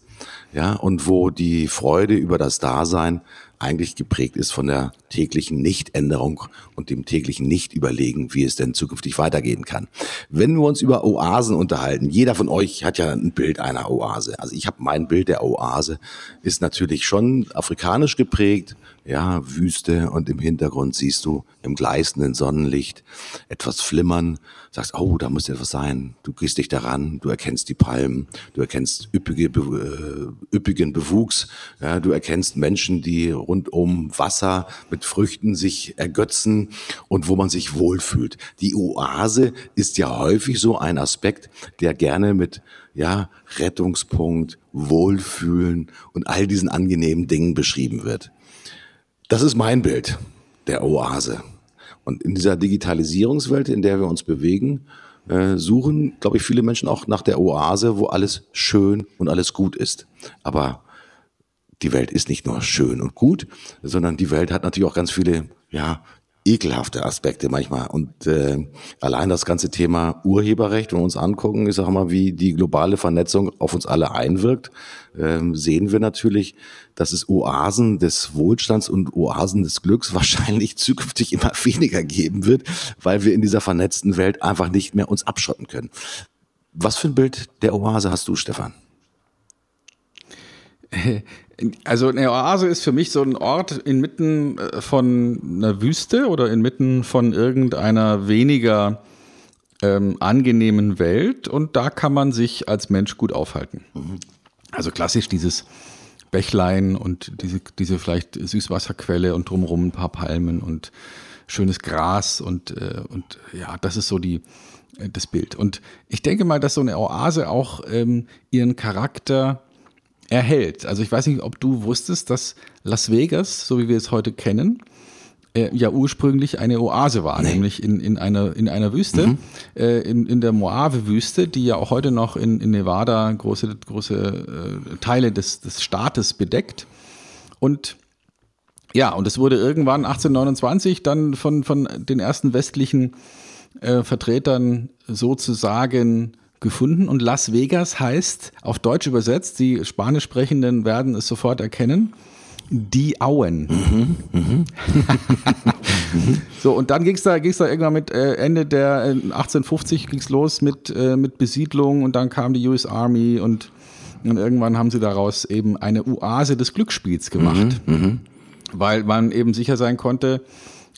ja, und wo die Freude über das Dasein eigentlich geprägt ist von der täglichen Nichtänderung und dem täglichen Nicht-Überlegen, wie es denn zukünftig weitergehen kann. Wenn wir uns über Oasen unterhalten, jeder von euch hat ja ein Bild einer Oase. Also ich habe mein Bild der Oase, ist natürlich schon afrikanisch geprägt, ja, Wüste und im Hintergrund siehst du im gleißenden Sonnenlicht etwas flimmern, sagst, oh, da muss etwas sein. Du gehst dich daran, du erkennst die Palmen, du erkennst üppige, äh, üppigen Bewuchs, ja, du erkennst Menschen, die rund um Wasser mit Früchten sich ergötzen und wo man sich wohlfühlt. Die Oase ist ja häufig so ein Aspekt, der gerne mit ja, Rettungspunkt, Wohlfühlen und all diesen angenehmen Dingen beschrieben wird. Das ist mein Bild der Oase. Und in dieser Digitalisierungswelt, in der wir uns bewegen, äh, suchen, glaube ich, viele Menschen auch nach der Oase, wo alles schön und alles gut ist. Aber die Welt ist nicht nur schön und gut, sondern die Welt hat natürlich auch ganz viele ja, ekelhafte Aspekte manchmal. Und äh, allein das ganze Thema Urheberrecht, wenn wir uns angucken, ich sage mal, wie die globale Vernetzung auf uns alle einwirkt, äh, sehen wir natürlich, dass es Oasen des Wohlstands und Oasen des Glücks wahrscheinlich zukünftig immer weniger geben wird, weil wir in dieser vernetzten Welt einfach nicht mehr uns abschotten können. Was für ein Bild der Oase hast du, Stefan?
Also eine Oase ist für mich so ein Ort inmitten äh, von einer Wüste oder inmitten von irgendeiner weniger ähm, angenehmen Welt und da kann man sich als Mensch gut aufhalten. Mhm. Also klassisch dieses Bächlein und diese, diese vielleicht Süßwasserquelle und drumherum ein paar Palmen und schönes Gras und, äh, und ja, das ist so die, äh, das Bild. Und ich denke mal, dass so eine Oase auch ähm, ihren Charakter erhält. Also ich weiß nicht, ob du wusstest, dass Las Vegas, so wie wir es heute kennen, äh, ja ursprünglich eine Oase war, nee. nämlich in, in, einer, in einer Wüste, mhm. äh, in, in der Mojave-Wüste, die ja auch heute noch in, in Nevada große, große äh, Teile des, des Staates bedeckt. Und ja, und es wurde irgendwann 1829 dann von, von den ersten westlichen äh, Vertretern sozusagen gefunden und Las Vegas heißt auf Deutsch übersetzt, die Spanisch sprechenden werden es sofort erkennen, die Auen. Mhm, mhm. so, und dann ging es da, ging's da irgendwann mit äh, Ende der äh, 1850 ging es los mit, äh, mit Besiedlung und dann kam die US Army und, und irgendwann haben sie daraus eben eine Oase des Glücksspiels gemacht. Mhm, mhm. weil man eben sicher sein konnte,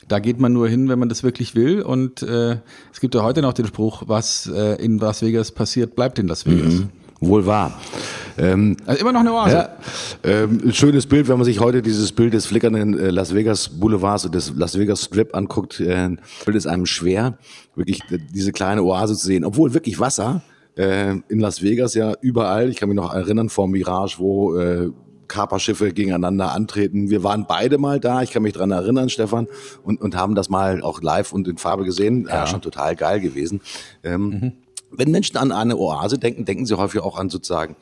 da geht man nur hin, wenn man das wirklich will. Und äh, es gibt ja heute noch den Spruch, was äh, in Las Vegas passiert, bleibt in Las Vegas. Mhm.
Wohl wahr. Ähm,
also immer noch eine Oase. Ja,
ähm, ein schönes Bild, wenn man sich heute dieses Bild des flickernden äh, Las Vegas Boulevards und des Las Vegas Strip anguckt, äh, fällt es einem schwer, wirklich diese kleine Oase zu sehen. Obwohl wirklich Wasser äh, in Las Vegas ja überall, ich kann mich noch erinnern vor Mirage, wo äh, Kaperschiffe gegeneinander antreten. Wir waren beide mal da, ich kann mich dran erinnern, Stefan, und, und haben das mal auch live und in Farbe gesehen. Ja, ja schon total geil gewesen. Ähm, mhm. Wenn Menschen an eine Oase denken, denken sie häufig auch an sozusagen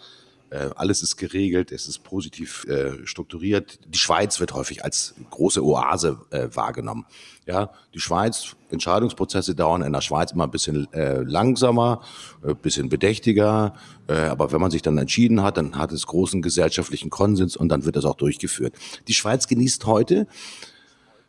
äh, alles ist geregelt, es ist positiv äh, strukturiert. Die Schweiz wird häufig als große Oase äh, wahrgenommen. Ja, die Schweiz, Entscheidungsprozesse dauern in der Schweiz immer ein bisschen äh, langsamer, ein äh, bisschen bedächtiger. Äh, aber wenn man sich dann entschieden hat, dann hat es großen gesellschaftlichen Konsens und dann wird das auch durchgeführt. Die Schweiz genießt heute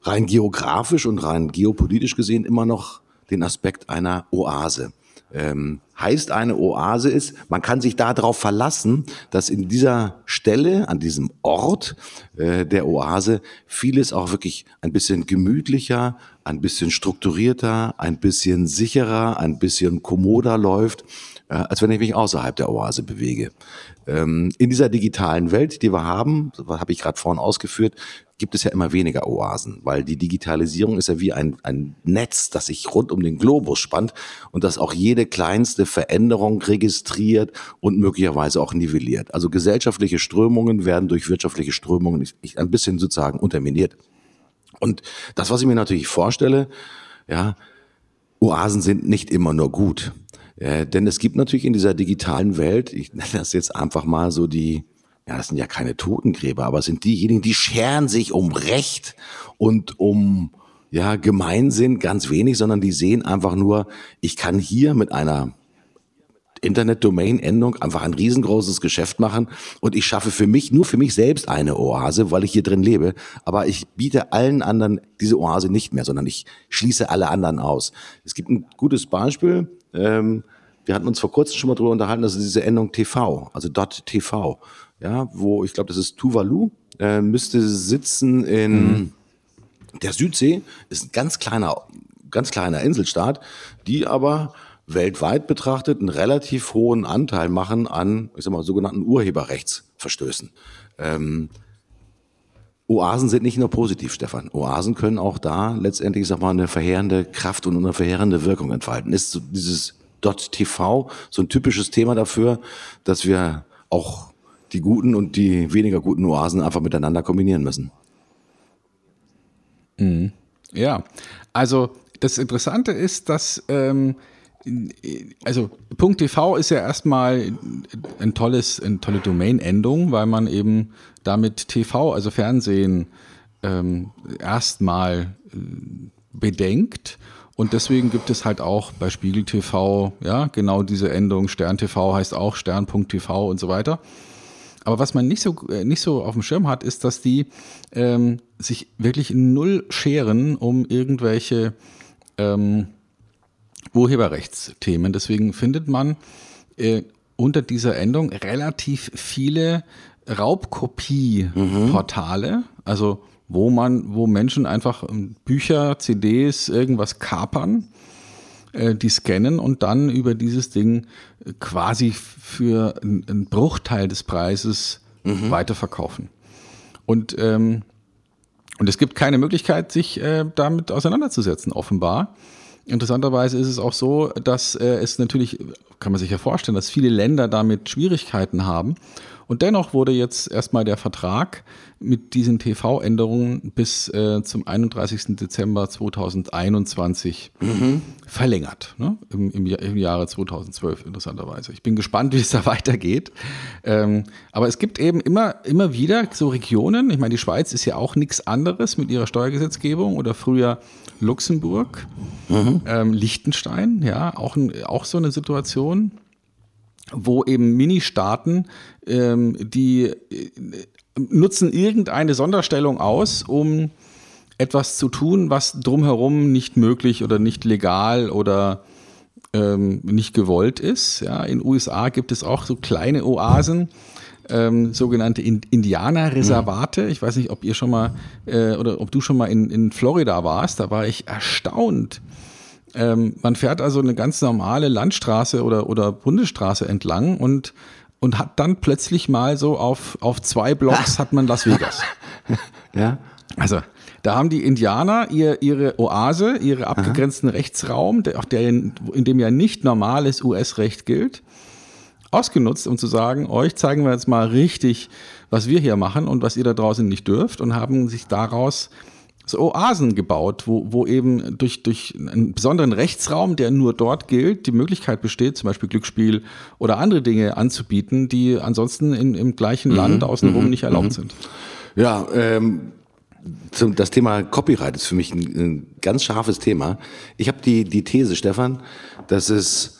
rein geografisch und rein geopolitisch gesehen immer noch den Aspekt einer Oase ähm, heißt eine Oase ist, man kann sich darauf verlassen, dass in dieser Stelle, an diesem Ort äh, der Oase vieles auch wirklich ein bisschen gemütlicher, ein bisschen strukturierter, ein bisschen sicherer, ein bisschen kommoder läuft, äh, als wenn ich mich außerhalb der Oase bewege. Ähm, in dieser digitalen Welt, die wir haben, habe ich gerade vorhin ausgeführt, gibt es ja immer weniger Oasen, weil die Digitalisierung ist ja wie ein, ein Netz, das sich rund um den Globus spannt und das auch jede kleinste Veränderung registriert und möglicherweise auch nivelliert. Also gesellschaftliche Strömungen werden durch wirtschaftliche Strömungen ein bisschen sozusagen unterminiert. Und das, was ich mir natürlich vorstelle, ja, Oasen sind nicht immer nur gut. Äh, denn es gibt natürlich in dieser digitalen Welt, ich nenne das jetzt einfach mal so die, ja, das sind ja keine Totengräber, aber sind diejenigen, die scheren sich um Recht und um ja, Gemeinsinn ganz wenig, sondern die sehen einfach nur, ich kann hier mit einer Internet-Domain-Endung einfach ein riesengroßes Geschäft machen und ich schaffe für mich, nur für mich selbst eine Oase, weil ich hier drin lebe, aber ich biete allen anderen diese Oase nicht mehr, sondern ich schließe alle anderen aus. Es gibt ein gutes Beispiel, ähm, wir hatten uns vor kurzem schon mal drüber unterhalten, das ist diese Endung TV, also .tv, ja, wo ich glaube, das ist Tuvalu, äh, müsste sitzen in mhm. der Südsee, ist ein ganz kleiner, ganz kleiner Inselstaat, die aber weltweit betrachtet einen relativ hohen Anteil machen an, ich sag mal, sogenannten Urheberrechtsverstößen. Ähm, Oasen sind nicht nur positiv, Stefan. Oasen können auch da letztendlich, ich sag mal, eine verheerende Kraft und eine verheerende Wirkung entfalten. Ist so dieses .tv so ein typisches Thema dafür, dass wir auch die guten und die weniger guten Oasen einfach miteinander kombinieren müssen.
Mhm. Ja, also das Interessante ist, dass ähm, also .tv ist ja erstmal ein tolles, eine tolle Domain-Endung, weil man eben damit TV, also Fernsehen, ähm, erstmal äh, bedenkt. Und deswegen gibt es halt auch bei Spiegel TV, ja, genau diese Endung. Stern TV heißt auch Stern.tv und so weiter. Aber was man nicht so, äh, nicht so auf dem Schirm hat, ist, dass die ähm, sich wirklich null scheren um irgendwelche ähm, Urheberrechtsthemen. Deswegen findet man äh, unter dieser Endung relativ viele Raubkopie-Portale, mhm. also wo man, wo Menschen einfach ähm, Bücher, CDs, irgendwas kapern, äh, die scannen und dann über dieses Ding äh, quasi für einen Bruchteil des Preises mhm. weiterverkaufen. Und ähm, und es gibt keine Möglichkeit, sich äh, damit auseinanderzusetzen, offenbar. Interessanterweise ist es auch so, dass äh, es natürlich, kann man sich ja vorstellen, dass viele Länder damit Schwierigkeiten haben. Und dennoch wurde jetzt erstmal der Vertrag mit diesen TV-Änderungen bis äh, zum 31. Dezember 2021 mhm. verlängert. Ne? Im, im, Im, Jahre 2012, interessanterweise. Ich bin gespannt, wie es da weitergeht. Ähm, aber es gibt eben immer, immer wieder so Regionen. Ich meine, die Schweiz ist ja auch nichts anderes mit ihrer Steuergesetzgebung oder früher Luxemburg, mhm. ähm, Liechtenstein, ja, auch, auch so eine Situation wo eben Mini-Staaten, ähm, die äh, nutzen irgendeine Sonderstellung aus, um etwas zu tun, was drumherum nicht möglich oder nicht legal oder ähm, nicht gewollt ist. Ja, in USA gibt es auch so kleine Oasen, ähm, sogenannte Indianerreservate. Ich weiß nicht, ob ihr schon mal äh, oder ob du schon mal in, in Florida warst. Da war ich erstaunt, ähm, man fährt also eine ganz normale Landstraße oder, oder Bundesstraße entlang und, und hat dann plötzlich mal so auf, auf zwei Blocks hat man Las Vegas.
ja.
Also, da haben die Indianer ihr, ihre Oase, ihren abgegrenzten Aha. Rechtsraum, der, auch der, in dem ja nicht normales US-Recht gilt, ausgenutzt, um zu sagen, euch zeigen wir jetzt mal richtig, was wir hier machen und was ihr da draußen nicht dürft und haben sich daraus so Oasen gebaut, wo, wo eben durch, durch einen besonderen Rechtsraum, der nur dort gilt, die Möglichkeit besteht, zum Beispiel Glücksspiel oder andere Dinge anzubieten, die ansonsten in, im gleichen mhm. Land außenrum mhm. nicht erlaubt mhm. sind.
Ja, ähm, zum, das Thema Copyright ist für mich ein, ein ganz scharfes Thema. Ich habe die, die These, Stefan, dass es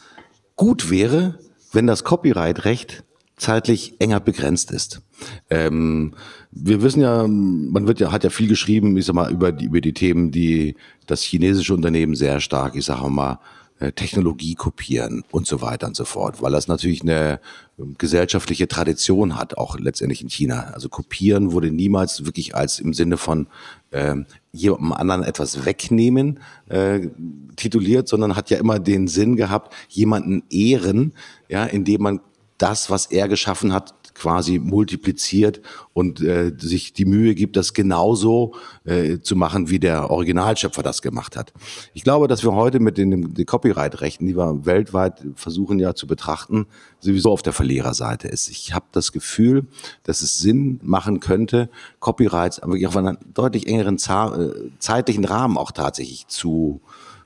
gut wäre, wenn das Copyright-Recht zeitlich enger begrenzt ist. Ähm, wir wissen ja, man wird ja, hat ja viel geschrieben, ich sag mal, über die, über die Themen, die das chinesische Unternehmen sehr stark, ich sage mal, äh, Technologie kopieren und so weiter und so fort, weil das natürlich eine ähm, gesellschaftliche Tradition hat, auch letztendlich in China. Also kopieren wurde niemals wirklich als im Sinne von ähm, jemandem anderen etwas wegnehmen äh, tituliert, sondern hat ja immer den Sinn gehabt, jemanden ehren, ja, indem man das, was er geschaffen hat, quasi multipliziert und äh, sich die Mühe gibt, das genauso äh, zu machen, wie der Originalschöpfer das gemacht hat. Ich glaube, dass wir heute mit den, den Copyright-Rechten, die wir weltweit versuchen ja zu betrachten, sowieso auf der Verliererseite ist. Ich habe das Gefühl, dass es Sinn machen könnte, Copyrights wirklich auf einen deutlich engeren äh, zeitlichen Rahmen auch tatsächlich zu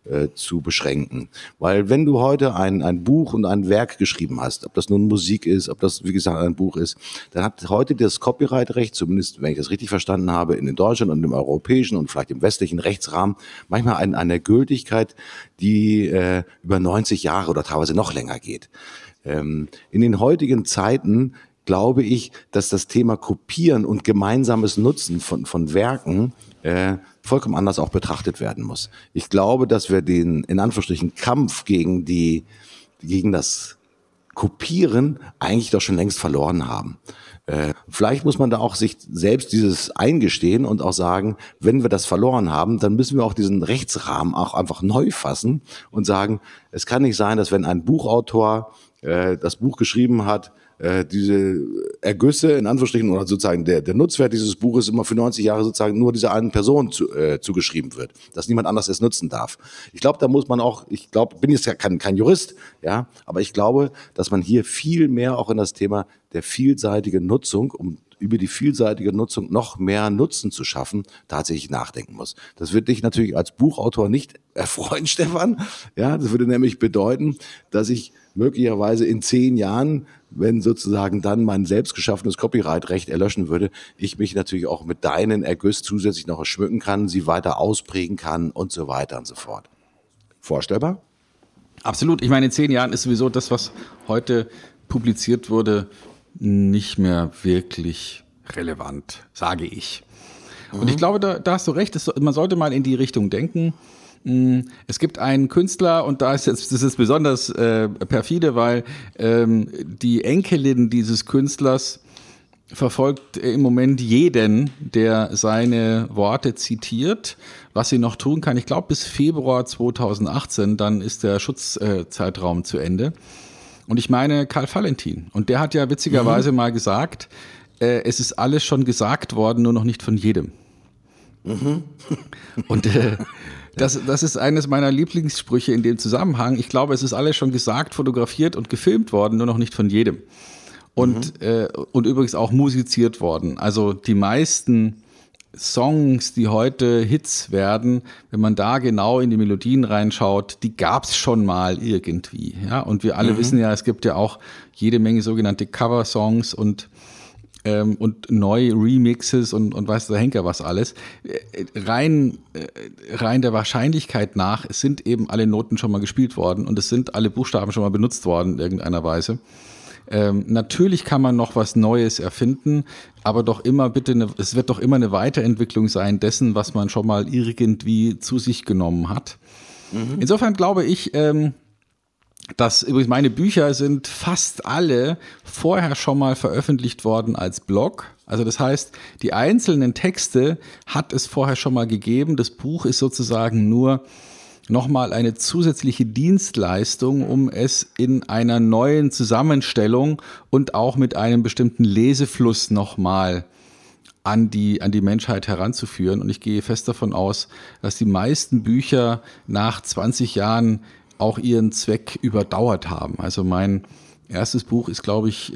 äh, zu beschränken. Weil wenn du heute ein, ein Buch und ein Werk geschrieben hast, ob das nun Musik ist, ob das, wie gesagt, ein Buch ist, dann hat heute das Copyright-Recht, zumindest wenn ich das richtig verstanden habe, in Deutschland und im europäischen und vielleicht im westlichen Rechtsrahmen, manchmal ein, eine Gültigkeit, die äh, über 90 Jahre oder teilweise noch länger geht. Ähm, in den heutigen Zeiten glaube ich, dass das Thema Kopieren und gemeinsames Nutzen von, von Werken äh, vollkommen anders auch betrachtet werden muss. Ich glaube, dass wir den, in Anführungsstrichen, Kampf gegen die, gegen das Kopieren eigentlich doch schon längst verloren haben. Äh, vielleicht muss man da auch sich selbst dieses eingestehen und auch sagen, wenn wir das verloren haben, dann müssen wir auch diesen Rechtsrahmen auch einfach neu fassen und sagen, es kann nicht sein, dass wenn ein Buchautor äh, das Buch geschrieben hat, äh, diese Ergüsse, in Anführungsstrichen, oder sozusagen der, der Nutzwert dieses Buches immer für 90 Jahre sozusagen nur dieser einen Person zu, äh, zugeschrieben wird, dass niemand anders es nutzen darf. Ich glaube, da muss man auch, ich glaube, bin jetzt ja kein, kein Jurist, ja, aber ich glaube, dass man hier viel mehr auch in das Thema der vielseitigen Nutzung, um über die vielseitige Nutzung noch mehr Nutzen zu schaffen, tatsächlich nachdenken muss. Das wird dich natürlich als Buchautor nicht erfreuen, Stefan. Ja, das würde nämlich bedeuten, dass ich möglicherweise in zehn Jahren, wenn sozusagen dann mein selbstgeschaffenes Copyright-Recht erlöschen würde, ich mich natürlich auch mit deinen Ergüssen zusätzlich noch schmücken kann, sie weiter ausprägen kann und so weiter und so fort. Vorstellbar?
Absolut. Ich meine, in zehn Jahren ist sowieso das, was heute publiziert wurde, nicht mehr wirklich relevant, sage ich. Und ich mhm. glaube, da, da hast du recht, man sollte mal in die Richtung denken. Mm, es gibt einen Künstler und da ist jetzt das ist besonders äh, perfide, weil ähm, die Enkelin dieses Künstlers verfolgt im Moment jeden, der seine Worte zitiert. Was sie noch tun kann, ich glaube bis Februar 2018, dann ist der Schutzzeitraum äh, zu Ende. Und ich meine Karl Valentin. Und der hat ja witzigerweise mhm. mal gesagt, äh, es ist alles schon gesagt worden, nur noch nicht von jedem. Mhm. Und äh, das, das ist eines meiner Lieblingssprüche in dem Zusammenhang. Ich glaube, es ist alles schon gesagt, fotografiert und gefilmt worden, nur noch nicht von jedem. Und, mhm. äh, und übrigens auch musiziert worden. Also die meisten Songs, die heute Hits werden, wenn man da genau in die Melodien reinschaut, die gab's schon mal irgendwie. Ja? Und wir alle mhm. wissen ja, es gibt ja auch jede Menge sogenannte Cover-Songs und ähm, und neue Remixes und, und weiß der Henker was alles. Äh, rein, äh, rein der Wahrscheinlichkeit nach, es sind eben alle Noten schon mal gespielt worden und es sind alle Buchstaben schon mal benutzt worden in irgendeiner Weise. Ähm, natürlich kann man noch was Neues erfinden, aber doch immer bitte, eine, es wird doch immer eine Weiterentwicklung sein dessen, was man schon mal irgendwie zu sich genommen hat. Mhm. Insofern glaube ich, ähm, das übrigens meine Bücher sind fast alle vorher schon mal veröffentlicht worden als Blog. Also das heißt, die einzelnen Texte hat es vorher schon mal gegeben. Das Buch ist sozusagen nur nochmal eine zusätzliche Dienstleistung, um es in einer neuen Zusammenstellung und auch mit einem bestimmten Lesefluss nochmal an die, an die Menschheit heranzuführen. Und ich gehe fest davon aus, dass die meisten Bücher nach 20 Jahren auch ihren Zweck überdauert haben. Also mein erstes Buch ist, glaube ich,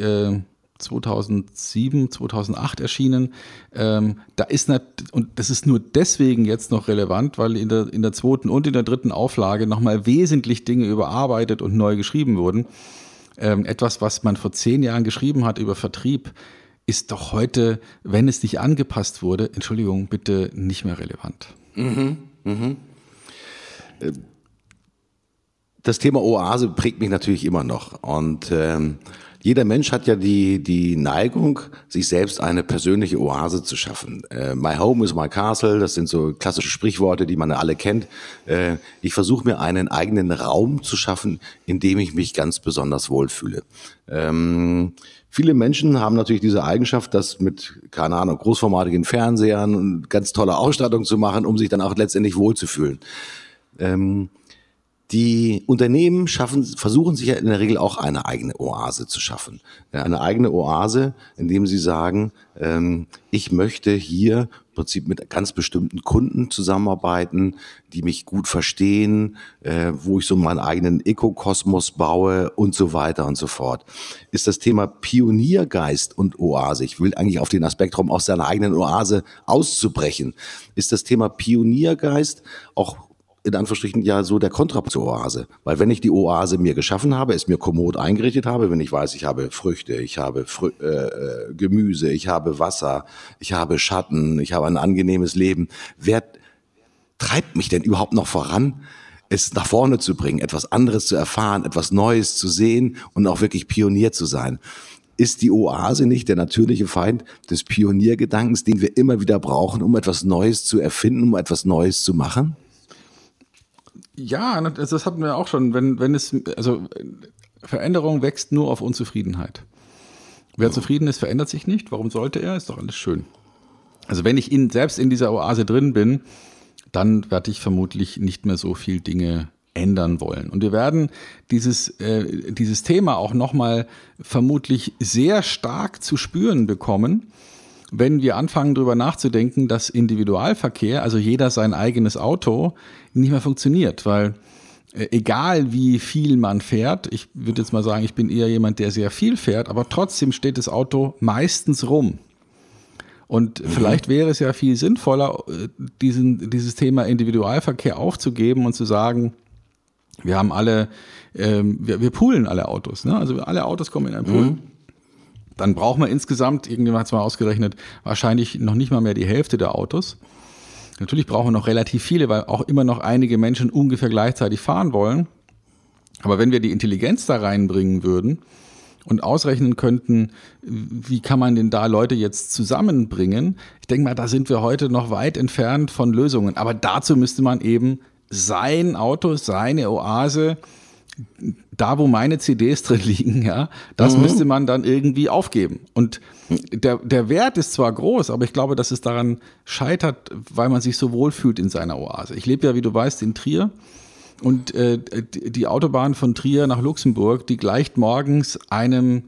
2007, äh, 2008 erschienen. Ähm, da ist nicht, und das ist nur deswegen jetzt noch relevant, weil in der, in der zweiten und in der dritten Auflage nochmal wesentlich Dinge überarbeitet und neu geschrieben wurden. Ähm, etwas, was man vor zehn Jahren geschrieben hat über Vertrieb, ist doch heute, wenn es nicht angepasst wurde, Entschuldigung, bitte nicht mehr relevant. Mhm, mhm.
Äh, das Thema Oase prägt mich natürlich immer noch. Und ähm, jeder Mensch hat ja die, die Neigung, sich selbst eine persönliche Oase zu schaffen. Äh, my home is my castle, das sind so klassische Sprichworte, die man alle kennt. Äh, ich versuche mir einen eigenen Raum zu schaffen, in dem ich mich ganz besonders wohlfühle. Ähm, viele Menschen haben natürlich diese Eigenschaft, das mit, keine Ahnung, großformatigen Fernsehern und ganz toller Ausstattung zu machen, um sich dann auch letztendlich wohlzufühlen. Ähm, die Unternehmen schaffen, versuchen sich ja in der Regel auch eine eigene Oase zu schaffen. Eine eigene Oase, indem sie sagen, ähm, ich möchte hier im Prinzip mit ganz bestimmten Kunden zusammenarbeiten, die mich gut verstehen, äh, wo ich so meinen eigenen Ökokosmos baue und so weiter und so fort. Ist das Thema Pioniergeist und Oase, ich will eigentlich auf den Aspekt rum, aus seiner eigenen Oase auszubrechen, ist das Thema Pioniergeist auch in Anführungsstrichen ja so der Kontrapunkt zur Oase. Weil wenn ich die Oase mir geschaffen habe, es mir kommod eingerichtet habe, wenn ich weiß, ich habe Früchte, ich habe Frü äh, äh, Gemüse, ich habe Wasser, ich habe Schatten, ich habe ein angenehmes Leben, wer treibt mich denn überhaupt noch voran, es nach vorne zu bringen, etwas anderes zu erfahren, etwas Neues zu sehen und auch wirklich Pionier zu sein. Ist die Oase nicht der natürliche Feind des Pioniergedankens, den wir immer wieder brauchen, um etwas Neues zu erfinden, um etwas Neues zu machen?
Ja, das hatten wir auch schon. Wenn, wenn es, also Veränderung wächst nur auf Unzufriedenheit. Wer zufrieden ist, verändert sich nicht. Warum sollte er? Ist doch alles schön. Also wenn ich in, selbst in dieser Oase drin bin, dann werde ich vermutlich nicht mehr so viel Dinge ändern wollen. Und wir werden dieses, äh, dieses Thema auch nochmal vermutlich sehr stark zu spüren bekommen, wenn wir anfangen darüber nachzudenken, dass Individualverkehr, also jeder sein eigenes Auto, nicht mehr funktioniert, weil äh, egal wie viel man fährt, ich würde jetzt mal sagen, ich bin eher jemand, der sehr viel fährt, aber trotzdem steht das Auto meistens rum. Und mhm. vielleicht wäre es ja viel sinnvoller, äh, diesen, dieses Thema Individualverkehr aufzugeben und zu sagen, wir haben alle, ähm, wir, wir poolen alle Autos. Ne? Also alle Autos kommen in einen Pool. Mhm. Dann braucht man insgesamt, irgendjemand hat es mal ausgerechnet, wahrscheinlich noch nicht mal mehr die Hälfte der Autos. Natürlich brauchen wir noch relativ viele, weil auch immer noch einige Menschen ungefähr gleichzeitig fahren wollen. Aber wenn wir die Intelligenz da reinbringen würden, und ausrechnen könnten, wie kann man denn da Leute jetzt zusammenbringen. Ich denke mal, da sind wir heute noch weit entfernt von Lösungen. Aber dazu müsste man eben sein Auto, seine Oase, da wo meine CDs drin liegen, ja, das mhm. müsste man dann irgendwie aufgeben. Und der, der Wert ist zwar groß, aber ich glaube, dass es daran scheitert, weil man sich so wohlfühlt in seiner Oase. Ich lebe ja, wie du weißt, in Trier. Und äh, die Autobahn von Trier nach Luxemburg, die gleicht morgens einem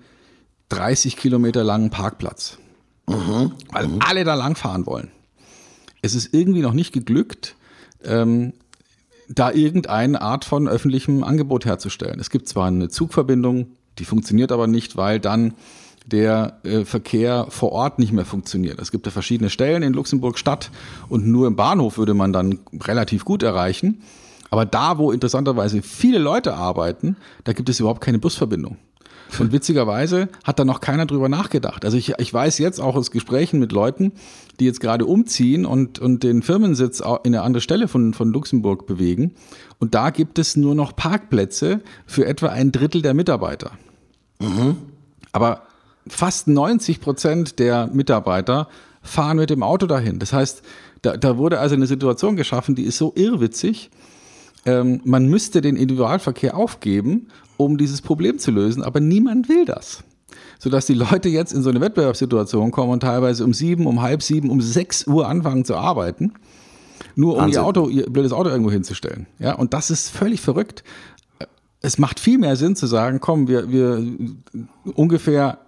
30 Kilometer langen Parkplatz. Mhm. Weil mhm. alle da langfahren wollen. Es ist irgendwie noch nicht geglückt, ähm, da irgendeine Art von öffentlichem Angebot herzustellen. Es gibt zwar eine Zugverbindung, die funktioniert aber nicht, weil dann der äh, Verkehr vor Ort nicht mehr funktioniert. Es gibt ja verschiedene Stellen in Luxemburg Stadt und nur im Bahnhof würde man dann relativ gut erreichen. Aber da, wo interessanterweise viele Leute arbeiten, da gibt es überhaupt keine Busverbindung. Und witzigerweise hat da noch keiner drüber nachgedacht. Also ich, ich weiß jetzt auch aus Gesprächen mit Leuten, die jetzt gerade umziehen und, und den Firmensitz in eine andere Stelle von, von Luxemburg bewegen. Und da gibt es nur noch Parkplätze für etwa ein Drittel der Mitarbeiter. Mhm. Aber fast 90 Prozent der Mitarbeiter fahren mit dem Auto dahin. Das heißt, da, da wurde also eine Situation geschaffen, die ist so irrwitzig, ähm, man müsste den Individualverkehr aufgeben, um dieses Problem zu lösen, aber niemand will das. Sodass die Leute jetzt in so eine Wettbewerbssituation kommen und teilweise um sieben, um halb sieben, um sechs Uhr anfangen zu arbeiten, nur um ihr Auto, ihr blödes Auto irgendwo hinzustellen. Ja, und das ist völlig verrückt. Es macht viel mehr Sinn zu sagen, komm, wir, wir ungefähr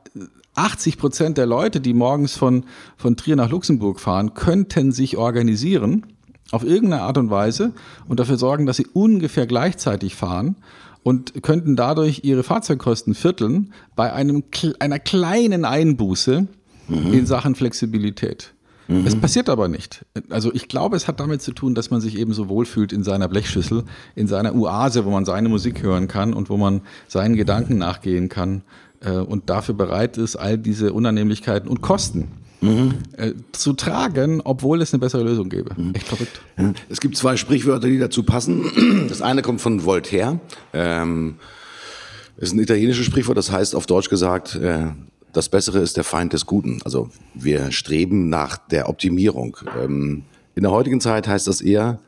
80 Prozent der Leute, die morgens von, von Trier nach Luxemburg fahren, könnten sich organisieren auf irgendeine Art und Weise und dafür sorgen, dass sie ungefähr gleichzeitig fahren und könnten dadurch ihre Fahrzeugkosten vierteln bei einem, einer kleinen Einbuße mhm. in Sachen Flexibilität. Mhm. Es passiert aber nicht. Also ich glaube, es hat damit zu tun, dass man sich eben so wohlfühlt in seiner Blechschüssel, in seiner Oase, wo man seine Musik hören kann und wo man seinen Gedanken nachgehen kann äh, und dafür bereit ist, all diese Unannehmlichkeiten und Kosten mhm. äh, zu tragen, obwohl es eine bessere Lösung gäbe. Mhm. Echt verrückt.
Es gibt zwei Sprichwörter, die dazu passen. Das eine kommt von Voltaire. Ähm, ist ein italienisches Sprichwort, das heißt auf Deutsch gesagt, äh, das Bessere ist der Feind des Guten. Also wir streben nach der Optimierung. Ähm, in der heutigen Zeit heißt das eher,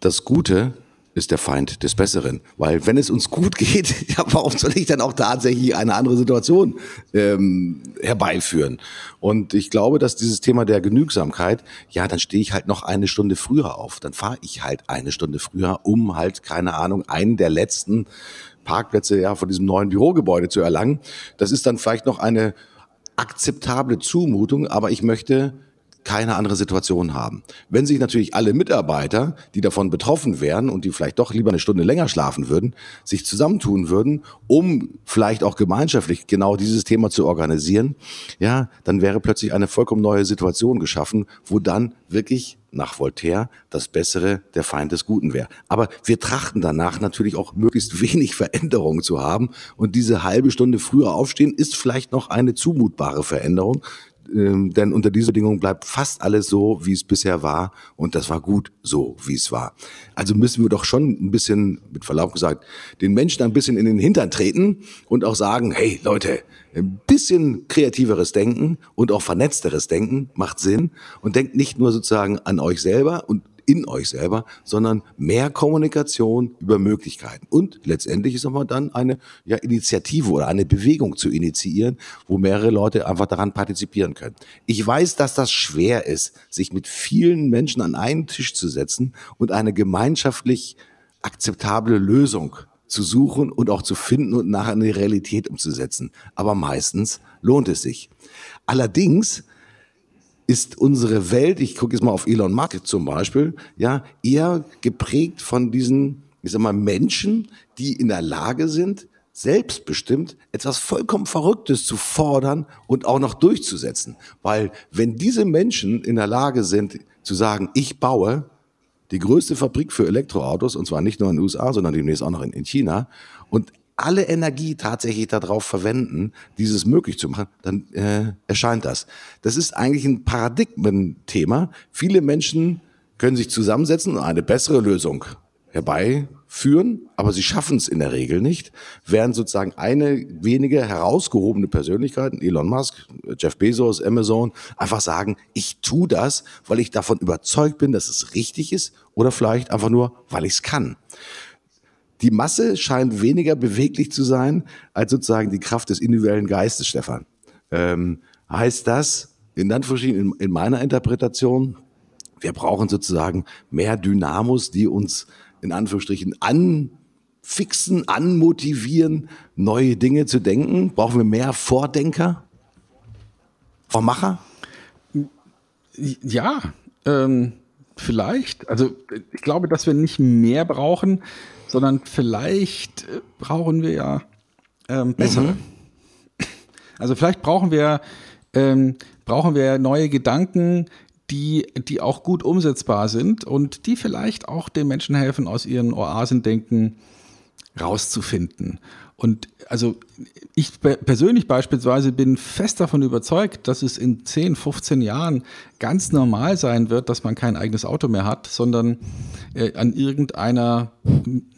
das Gute ist der Feind des Besseren. Weil wenn es uns gut geht, ja, warum soll ich dann auch tatsächlich eine andere Situation ähm, herbeiführen? Und ich glaube, dass dieses Thema der Genügsamkeit, ja, dann stehe ich halt noch eine Stunde früher auf. Dann fahre ich halt eine Stunde früher, um halt, keine Ahnung, einen der letzten Parkplätze ja von diesem neuen Bürogebäude zu erlangen. Das ist dann vielleicht noch eine akzeptable Zumutung, aber ich möchte keine andere Situation haben. Wenn sich natürlich alle Mitarbeiter, die davon betroffen wären und die vielleicht doch lieber eine Stunde länger schlafen würden, sich zusammentun würden, um vielleicht auch gemeinschaftlich genau dieses Thema zu organisieren, ja, dann wäre plötzlich eine vollkommen neue Situation geschaffen, wo dann wirklich nach Voltaire das Bessere der Feind des Guten wäre. Aber wir trachten danach natürlich auch möglichst wenig Veränderungen zu haben und diese halbe Stunde früher aufstehen ist vielleicht noch eine zumutbare Veränderung, ähm, denn unter dieser Bedingung bleibt fast alles so, wie es bisher war und das war gut so, wie es war. Also müssen wir doch schon ein bisschen, mit Verlaub gesagt, den Menschen ein bisschen in den Hintern treten und auch sagen, hey Leute, ein bisschen kreativeres Denken und auch vernetzteres Denken macht Sinn und denkt nicht nur sozusagen an euch selber und in euch selber, sondern mehr Kommunikation über Möglichkeiten. Und letztendlich ist nochmal dann eine ja, Initiative oder eine Bewegung zu initiieren, wo mehrere Leute einfach daran partizipieren können. Ich weiß, dass das schwer ist, sich mit vielen Menschen an einen Tisch zu setzen und eine gemeinschaftlich akzeptable Lösung zu suchen und auch zu finden und nachher in die Realität umzusetzen. Aber meistens lohnt es sich. Allerdings ist unsere Welt, ich gucke jetzt mal auf Elon Musk zum Beispiel, ja, eher geprägt von diesen, ich sag mal, Menschen, die in der Lage sind, selbstbestimmt etwas vollkommen Verrücktes zu fordern und auch noch durchzusetzen. Weil wenn diese Menschen in der Lage sind zu sagen, ich baue die größte Fabrik für Elektroautos, und zwar nicht nur in den USA, sondern demnächst auch noch in, China, und alle Energie tatsächlich darauf verwenden, dieses möglich zu machen, dann äh, erscheint das. Das ist eigentlich ein Paradigmenthema. Viele Menschen können sich zusammensetzen und eine bessere Lösung herbeiführen, aber sie schaffen es in der Regel nicht, während sozusagen eine wenige herausgehobene Persönlichkeiten, Elon Musk, Jeff Bezos, Amazon, einfach sagen, ich tue das, weil ich davon überzeugt bin, dass es richtig ist oder vielleicht einfach nur, weil ich es kann. Die Masse scheint weniger beweglich zu sein als sozusagen die Kraft des individuellen Geistes, Stefan. Ähm, heißt das, in Anführungsstrichen, in, in meiner Interpretation, wir brauchen sozusagen mehr Dynamos, die uns in Anführungsstrichen anfixen, anmotivieren, neue Dinge zu denken? Brauchen wir mehr Vordenker? Vormacher?
Ja, ähm, vielleicht. Also ich glaube, dass wir nicht mehr brauchen, sondern vielleicht äh, brauchen wir ja ähm, bessere. Mhm. Also vielleicht brauchen wir, ähm, brauchen wir neue Gedanken, die, die auch gut umsetzbar sind und die vielleicht auch den Menschen helfen, aus ihren Oasendenken rauszufinden. Und also ich persönlich beispielsweise bin fest davon überzeugt, dass es in 10, 15 Jahren ganz normal sein wird, dass man kein eigenes Auto mehr hat, sondern äh, an irgendeiner,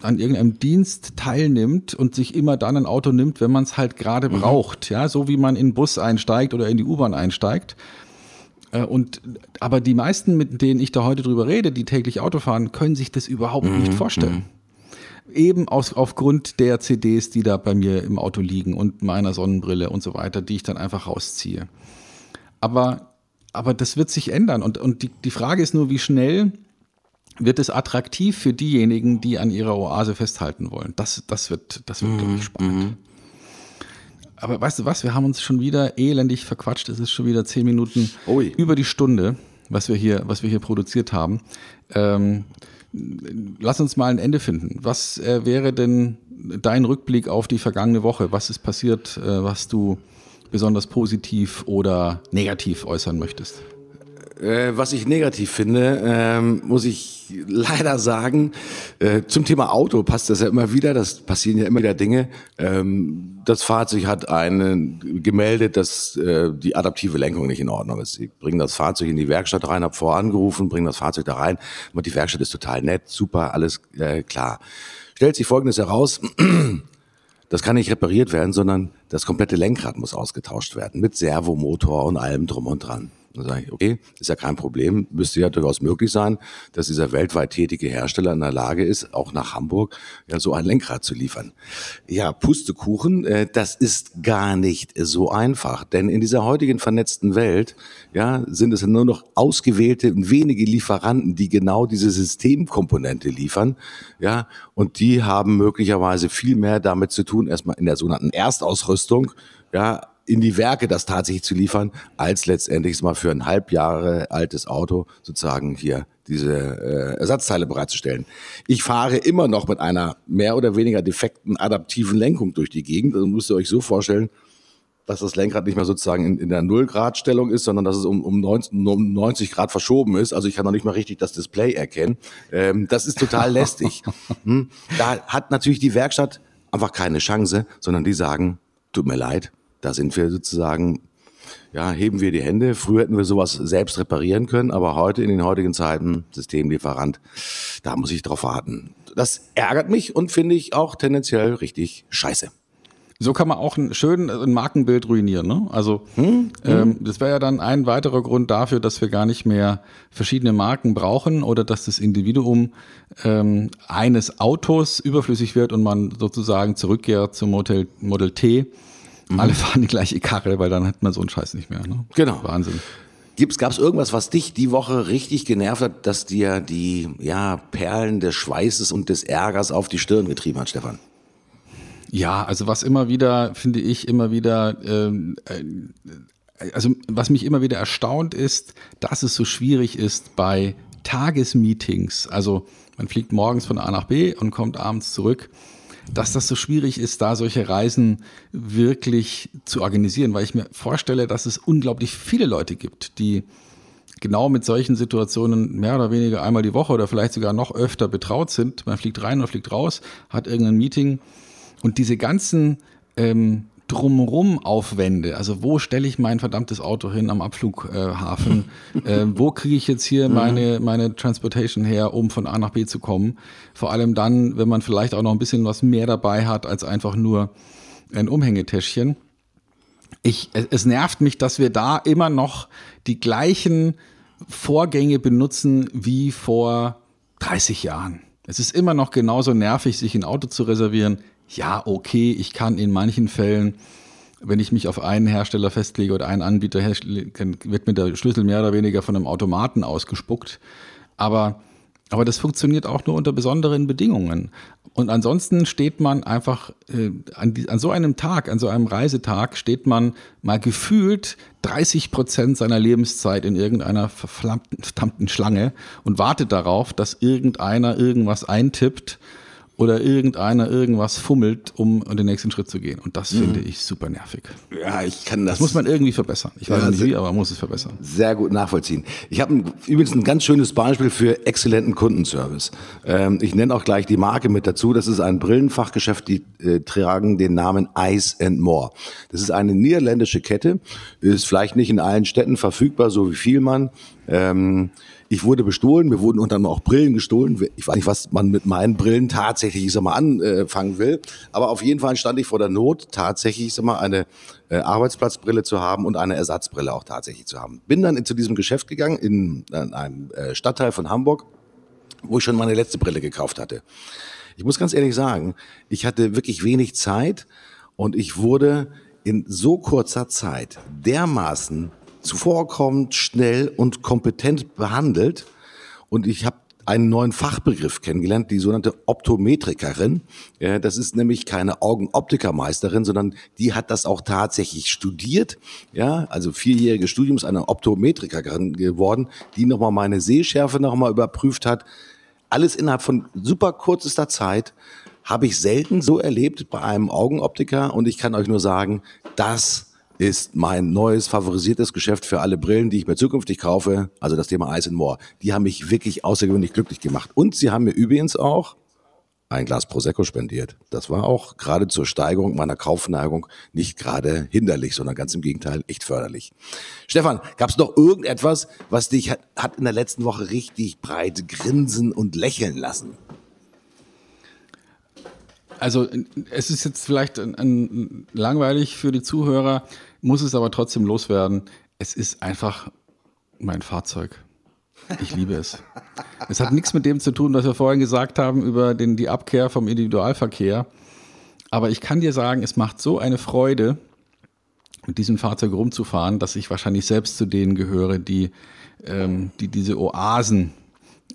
an irgendeinem Dienst teilnimmt und sich immer dann ein Auto nimmt, wenn man es halt gerade mhm. braucht. Ja, so wie man in den Bus einsteigt oder in die U-Bahn einsteigt. Äh, und, aber die meisten, mit denen ich da heute drüber rede, die täglich Auto fahren, können sich das überhaupt mhm. nicht vorstellen. Mhm eben aus, aufgrund der CDs, die da bei mir im Auto liegen und meiner Sonnenbrille und so weiter, die ich dann einfach rausziehe. Aber, aber das wird sich ändern. Und, und die, die Frage ist nur, wie schnell wird es attraktiv für diejenigen, die an ihrer Oase festhalten wollen. Das, das wird, das wird, glaube ich, mhm, spannend. Mhm. Aber weißt du was, wir haben uns schon wieder elendig verquatscht. Es ist schon wieder zehn Minuten Ui. über die Stunde, was wir hier, was wir hier produziert haben. Ähm, lass uns mal ein Ende finden. Was äh, wäre denn dein Rückblick auf die vergangene Woche? Was ist passiert, äh, was du besonders positiv oder negativ äußern möchtest?
Äh, was ich negativ finde, ähm, muss ich leider sagen, äh, zum Thema Auto passt das ja immer wieder, das passieren ja immer wieder Dinge. Ähm, das Fahrzeug hat einen gemeldet, dass äh, die adaptive Lenkung nicht in Ordnung ist. Sie bringen das Fahrzeug in die Werkstatt rein, habe vorher angerufen, bringen das Fahrzeug da rein. Und die Werkstatt ist total nett, super, alles äh, klar. Stellt sich Folgendes heraus. Das kann nicht repariert werden, sondern das komplette Lenkrad muss ausgetauscht werden mit Servomotor und allem drum und dran. Dann sage ich, okay, ist ja kein Problem, müsste ja durchaus möglich sein, dass dieser weltweit tätige Hersteller in der Lage ist, auch nach Hamburg ja so ein Lenkrad zu liefern. Ja, Pustekuchen, äh, das ist gar nicht so einfach, denn in dieser heutigen vernetzten Welt, ja, sind es nur noch ausgewählte wenige Lieferanten, die genau diese Systemkomponente liefern, ja, und die haben möglicherweise viel mehr damit zu tun, erstmal in der sogenannten Erstausrüstung, ja, in die Werke das tatsächlich zu liefern, als letztendlich mal für ein halb Jahre altes Auto sozusagen hier diese äh, Ersatzteile bereitzustellen. Ich fahre immer noch mit einer mehr oder weniger defekten adaptiven Lenkung durch die Gegend. Also müsst ihr euch so vorstellen, dass das Lenkrad nicht mehr sozusagen in, in der Null-Grad-Stellung ist, sondern dass es um, um, 90, um 90 Grad verschoben ist. Also ich kann noch nicht mal richtig das Display erkennen. Ähm, das ist total lästig. Hm? Da hat natürlich die Werkstatt einfach keine Chance, sondern die sagen, tut mir leid, da sind wir sozusagen ja, heben wir die Hände. Früher hätten wir sowas selbst reparieren können, aber heute in den heutigen Zeiten, Systemlieferant, da muss ich drauf warten. Das ärgert mich und finde ich auch tendenziell richtig scheiße.
So kann man auch ein, schön ein Markenbild ruinieren. Ne? Also hm? Ähm, das wäre ja dann ein weiterer Grund dafür, dass wir gar nicht mehr verschiedene Marken brauchen oder dass das Individuum ähm, eines Autos überflüssig wird und man sozusagen zurückkehrt zum Model, Model T. Mhm. Alle fahren die gleiche Karre, weil dann hat man so einen Scheiß nicht mehr. Ne?
Genau.
Wahnsinn.
Gab es irgendwas, was dich die Woche richtig genervt hat, dass dir die ja, Perlen des Schweißes und des Ärgers auf die Stirn getrieben hat, Stefan?
Ja, also was immer wieder, finde ich, immer wieder, ähm, äh, also was mich immer wieder erstaunt ist, dass es so schwierig ist bei Tagesmeetings. Also man fliegt morgens von A nach B und kommt abends zurück dass das so schwierig ist, da solche Reisen wirklich zu organisieren, weil ich mir vorstelle, dass es unglaublich viele Leute gibt, die genau mit solchen Situationen mehr oder weniger einmal die Woche oder vielleicht sogar noch öfter betraut sind. Man fliegt rein oder fliegt raus, hat irgendein Meeting und diese ganzen ähm, drumherum aufwende. Also wo stelle ich mein verdammtes Auto hin am Abflughafen? äh, wo kriege ich jetzt hier mhm. meine, meine Transportation her, um von A nach B zu kommen? Vor allem dann, wenn man vielleicht auch noch ein bisschen was mehr dabei hat als einfach nur ein Umhängetäschchen. Ich, es nervt mich, dass wir da immer noch die gleichen Vorgänge benutzen wie vor 30 Jahren. Es ist immer noch genauso nervig, sich ein Auto zu reservieren ja, okay, ich kann in manchen Fällen, wenn ich mich auf einen Hersteller festlege oder einen Anbieter, wird mir der Schlüssel mehr oder weniger von einem Automaten ausgespuckt. Aber, aber das funktioniert auch nur unter besonderen Bedingungen. Und ansonsten steht man einfach äh, an, die, an so einem Tag, an so einem Reisetag, steht man mal gefühlt 30 Prozent seiner Lebenszeit in irgendeiner verflammten Schlange und wartet darauf, dass irgendeiner irgendwas eintippt oder irgendeiner irgendwas fummelt, um den nächsten Schritt zu gehen. Und das mhm. finde ich super nervig.
Ja, ich kann das.
Das muss man irgendwie verbessern. Ich weiß ja, nicht wie, aber man muss es verbessern.
Sehr gut nachvollziehen. Ich habe übrigens ein ganz schönes Beispiel für exzellenten Kundenservice. Ähm, ich nenne auch gleich die Marke mit dazu. Das ist ein Brillenfachgeschäft, die äh, tragen den Namen Ice and More. Das ist eine niederländische Kette, ist vielleicht nicht in allen Städten verfügbar, so wie viel man. Ähm, ich wurde bestohlen, mir wurden unter anderem auch Brillen gestohlen. Ich weiß nicht, was man mit meinen Brillen tatsächlich, ich sag mal, anfangen will. Aber auf jeden Fall stand ich vor der Not, tatsächlich, ich sag mal, eine äh, Arbeitsplatzbrille zu haben und eine Ersatzbrille auch tatsächlich zu haben. Bin dann zu diesem Geschäft gegangen, in, in einem äh, Stadtteil von Hamburg, wo ich schon meine letzte Brille gekauft hatte. Ich muss ganz ehrlich sagen, ich hatte wirklich wenig Zeit und ich wurde in so kurzer Zeit dermaßen zuvorkommend, schnell und kompetent behandelt. Und ich habe einen neuen Fachbegriff kennengelernt, die sogenannte Optometrikerin. Das ist nämlich keine Augenoptikermeisterin, sondern die hat das auch tatsächlich studiert. Ja, also vierjähriges Studium ist eine Optometrikerin geworden, die nochmal meine Sehschärfe nochmal überprüft hat. Alles innerhalb von super kürzester Zeit habe ich selten so erlebt bei einem Augenoptiker und ich kann euch nur sagen, das ist mein neues favorisiertes Geschäft für alle Brillen, die ich mir zukünftig kaufe. Also das Thema Ice and More. Die haben mich wirklich außergewöhnlich glücklich gemacht. Und sie haben mir übrigens auch ein Glas Prosecco spendiert. Das war auch gerade zur Steigerung meiner Kaufneigung nicht gerade hinderlich, sondern ganz im Gegenteil echt förderlich. Stefan, gab es noch irgendetwas, was dich hat, hat in der letzten Woche richtig breit grinsen und lächeln lassen?
Also es ist jetzt vielleicht ein, ein, langweilig für die Zuhörer, muss es aber trotzdem loswerden. Es ist einfach mein Fahrzeug. Ich liebe es. es hat nichts mit dem zu tun, was wir vorhin gesagt haben über den, die Abkehr vom Individualverkehr. Aber ich kann dir sagen, es macht so eine Freude, mit diesem Fahrzeug rumzufahren, dass ich wahrscheinlich selbst zu denen gehöre, die, ähm, die diese Oasen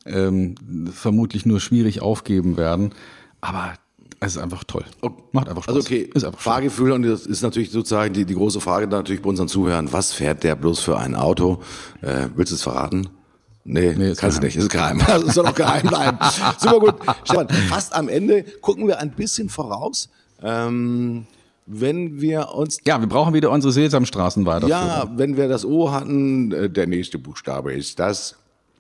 ähm, vermutlich nur schwierig aufgeben werden. Aber es ist einfach toll.
Macht einfach Spaß. Also okay, ist einfach Fahrgefühl und das ist natürlich sozusagen die, die große Frage natürlich bei unseren Zuhörern. Was fährt der bloß für ein Auto? Äh, willst du es verraten? Nee, nee kannst du nicht. Ist geheim. Das soll auch geheim bleiben. Super gut. Stefan, fast am Ende gucken wir ein bisschen voraus. Ähm, wenn wir uns.
Ja, wir brauchen wieder unsere Sesamstraßen weiter.
Ja, wenn wir das O hatten, äh, der nächste Buchstabe ist das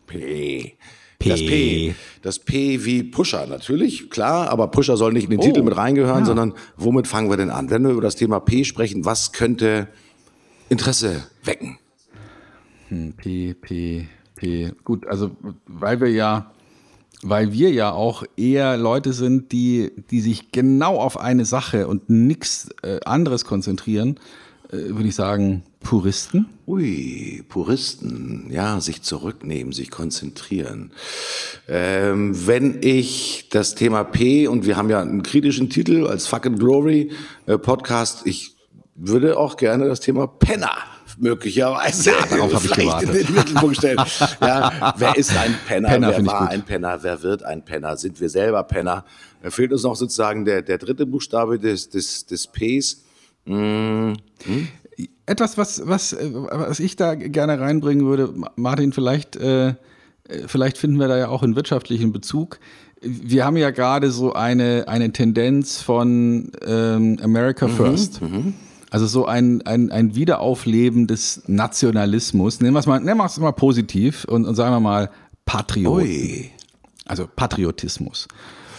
P. P. Das P. Das P wie Pusher natürlich, klar, aber Pusher soll nicht in den oh, Titel mit reingehören, ja. sondern womit fangen wir denn an? Wenn wir über das Thema P sprechen, was könnte Interesse wecken.
Hm, P, P, P. Gut, also weil wir ja, weil wir ja auch eher Leute sind, die, die sich genau auf eine Sache und nichts äh, anderes konzentrieren, äh, würde ich sagen, Puristen.
Ui, Puristen, ja, sich zurücknehmen, sich konzentrieren. Ähm, wenn ich das Thema P und wir haben ja einen kritischen Titel als Fucking Glory äh, Podcast, ich würde auch gerne das Thema Penner möglicherweise
ja, darauf habe ich gewartet.
in den Mittelpunkt stellen. Ja, wer ist ein Penner? Penner wer war ein Penner? Wer wird ein Penner? Sind wir selber Penner? Da fehlt uns noch sozusagen der, der dritte Buchstabe des, des, des Ps.
Hm. Hm? Etwas, was, was, was ich da gerne reinbringen würde, Martin, vielleicht, äh, vielleicht finden wir da ja auch einen wirtschaftlichen Bezug. Wir haben ja gerade so eine, eine Tendenz von ähm, America mhm, First. Mhm, also so ein, ein, ein Wiederaufleben des Nationalismus. Nehmen wir es mal, nehmen wir es mal positiv und, und sagen wir mal Patriot. Ui. Also Patriotismus.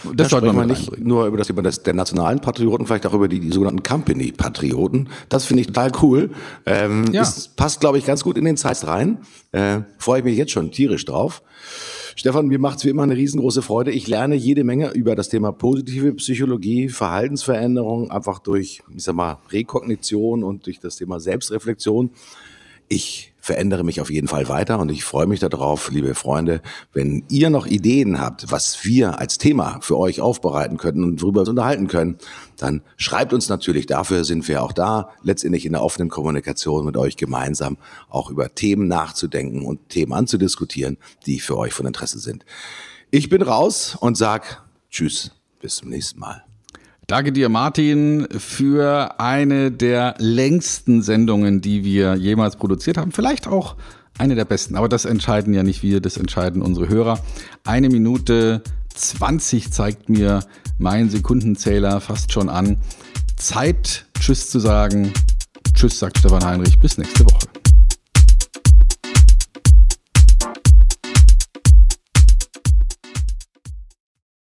Das da sollte man nicht einbringen. nur über das Thema des, der nationalen Patrioten, vielleicht auch über die, die sogenannten Company-Patrioten. Das finde ich total cool. Ähm, ja. Es passt, glaube ich, ganz gut in den Zeit rein. Äh, Freue ich mich jetzt schon tierisch drauf. Stefan, mir macht es wie immer eine riesengroße Freude. Ich lerne jede Menge über das Thema positive Psychologie, Verhaltensveränderung, einfach durch, ich sag mal, Rekognition und durch das Thema Selbstreflexion. Ich verändere mich auf jeden Fall weiter und ich freue mich darauf, liebe Freunde, wenn ihr noch Ideen habt, was wir als Thema für euch aufbereiten könnten und worüber wir uns unterhalten können, dann schreibt uns natürlich. Dafür sind wir auch da, letztendlich in der offenen Kommunikation mit euch gemeinsam auch über Themen nachzudenken und Themen anzudiskutieren, die für euch von Interesse sind. Ich bin raus und sag Tschüss, bis zum nächsten Mal.
Danke dir, Martin, für eine der längsten Sendungen, die wir jemals produziert haben. Vielleicht auch eine der besten, aber das entscheiden ja nicht wir, das entscheiden unsere Hörer. Eine Minute 20 zeigt mir mein Sekundenzähler fast schon an. Zeit, Tschüss zu sagen. Tschüss, sagt Stefan Heinrich. Bis nächste Woche.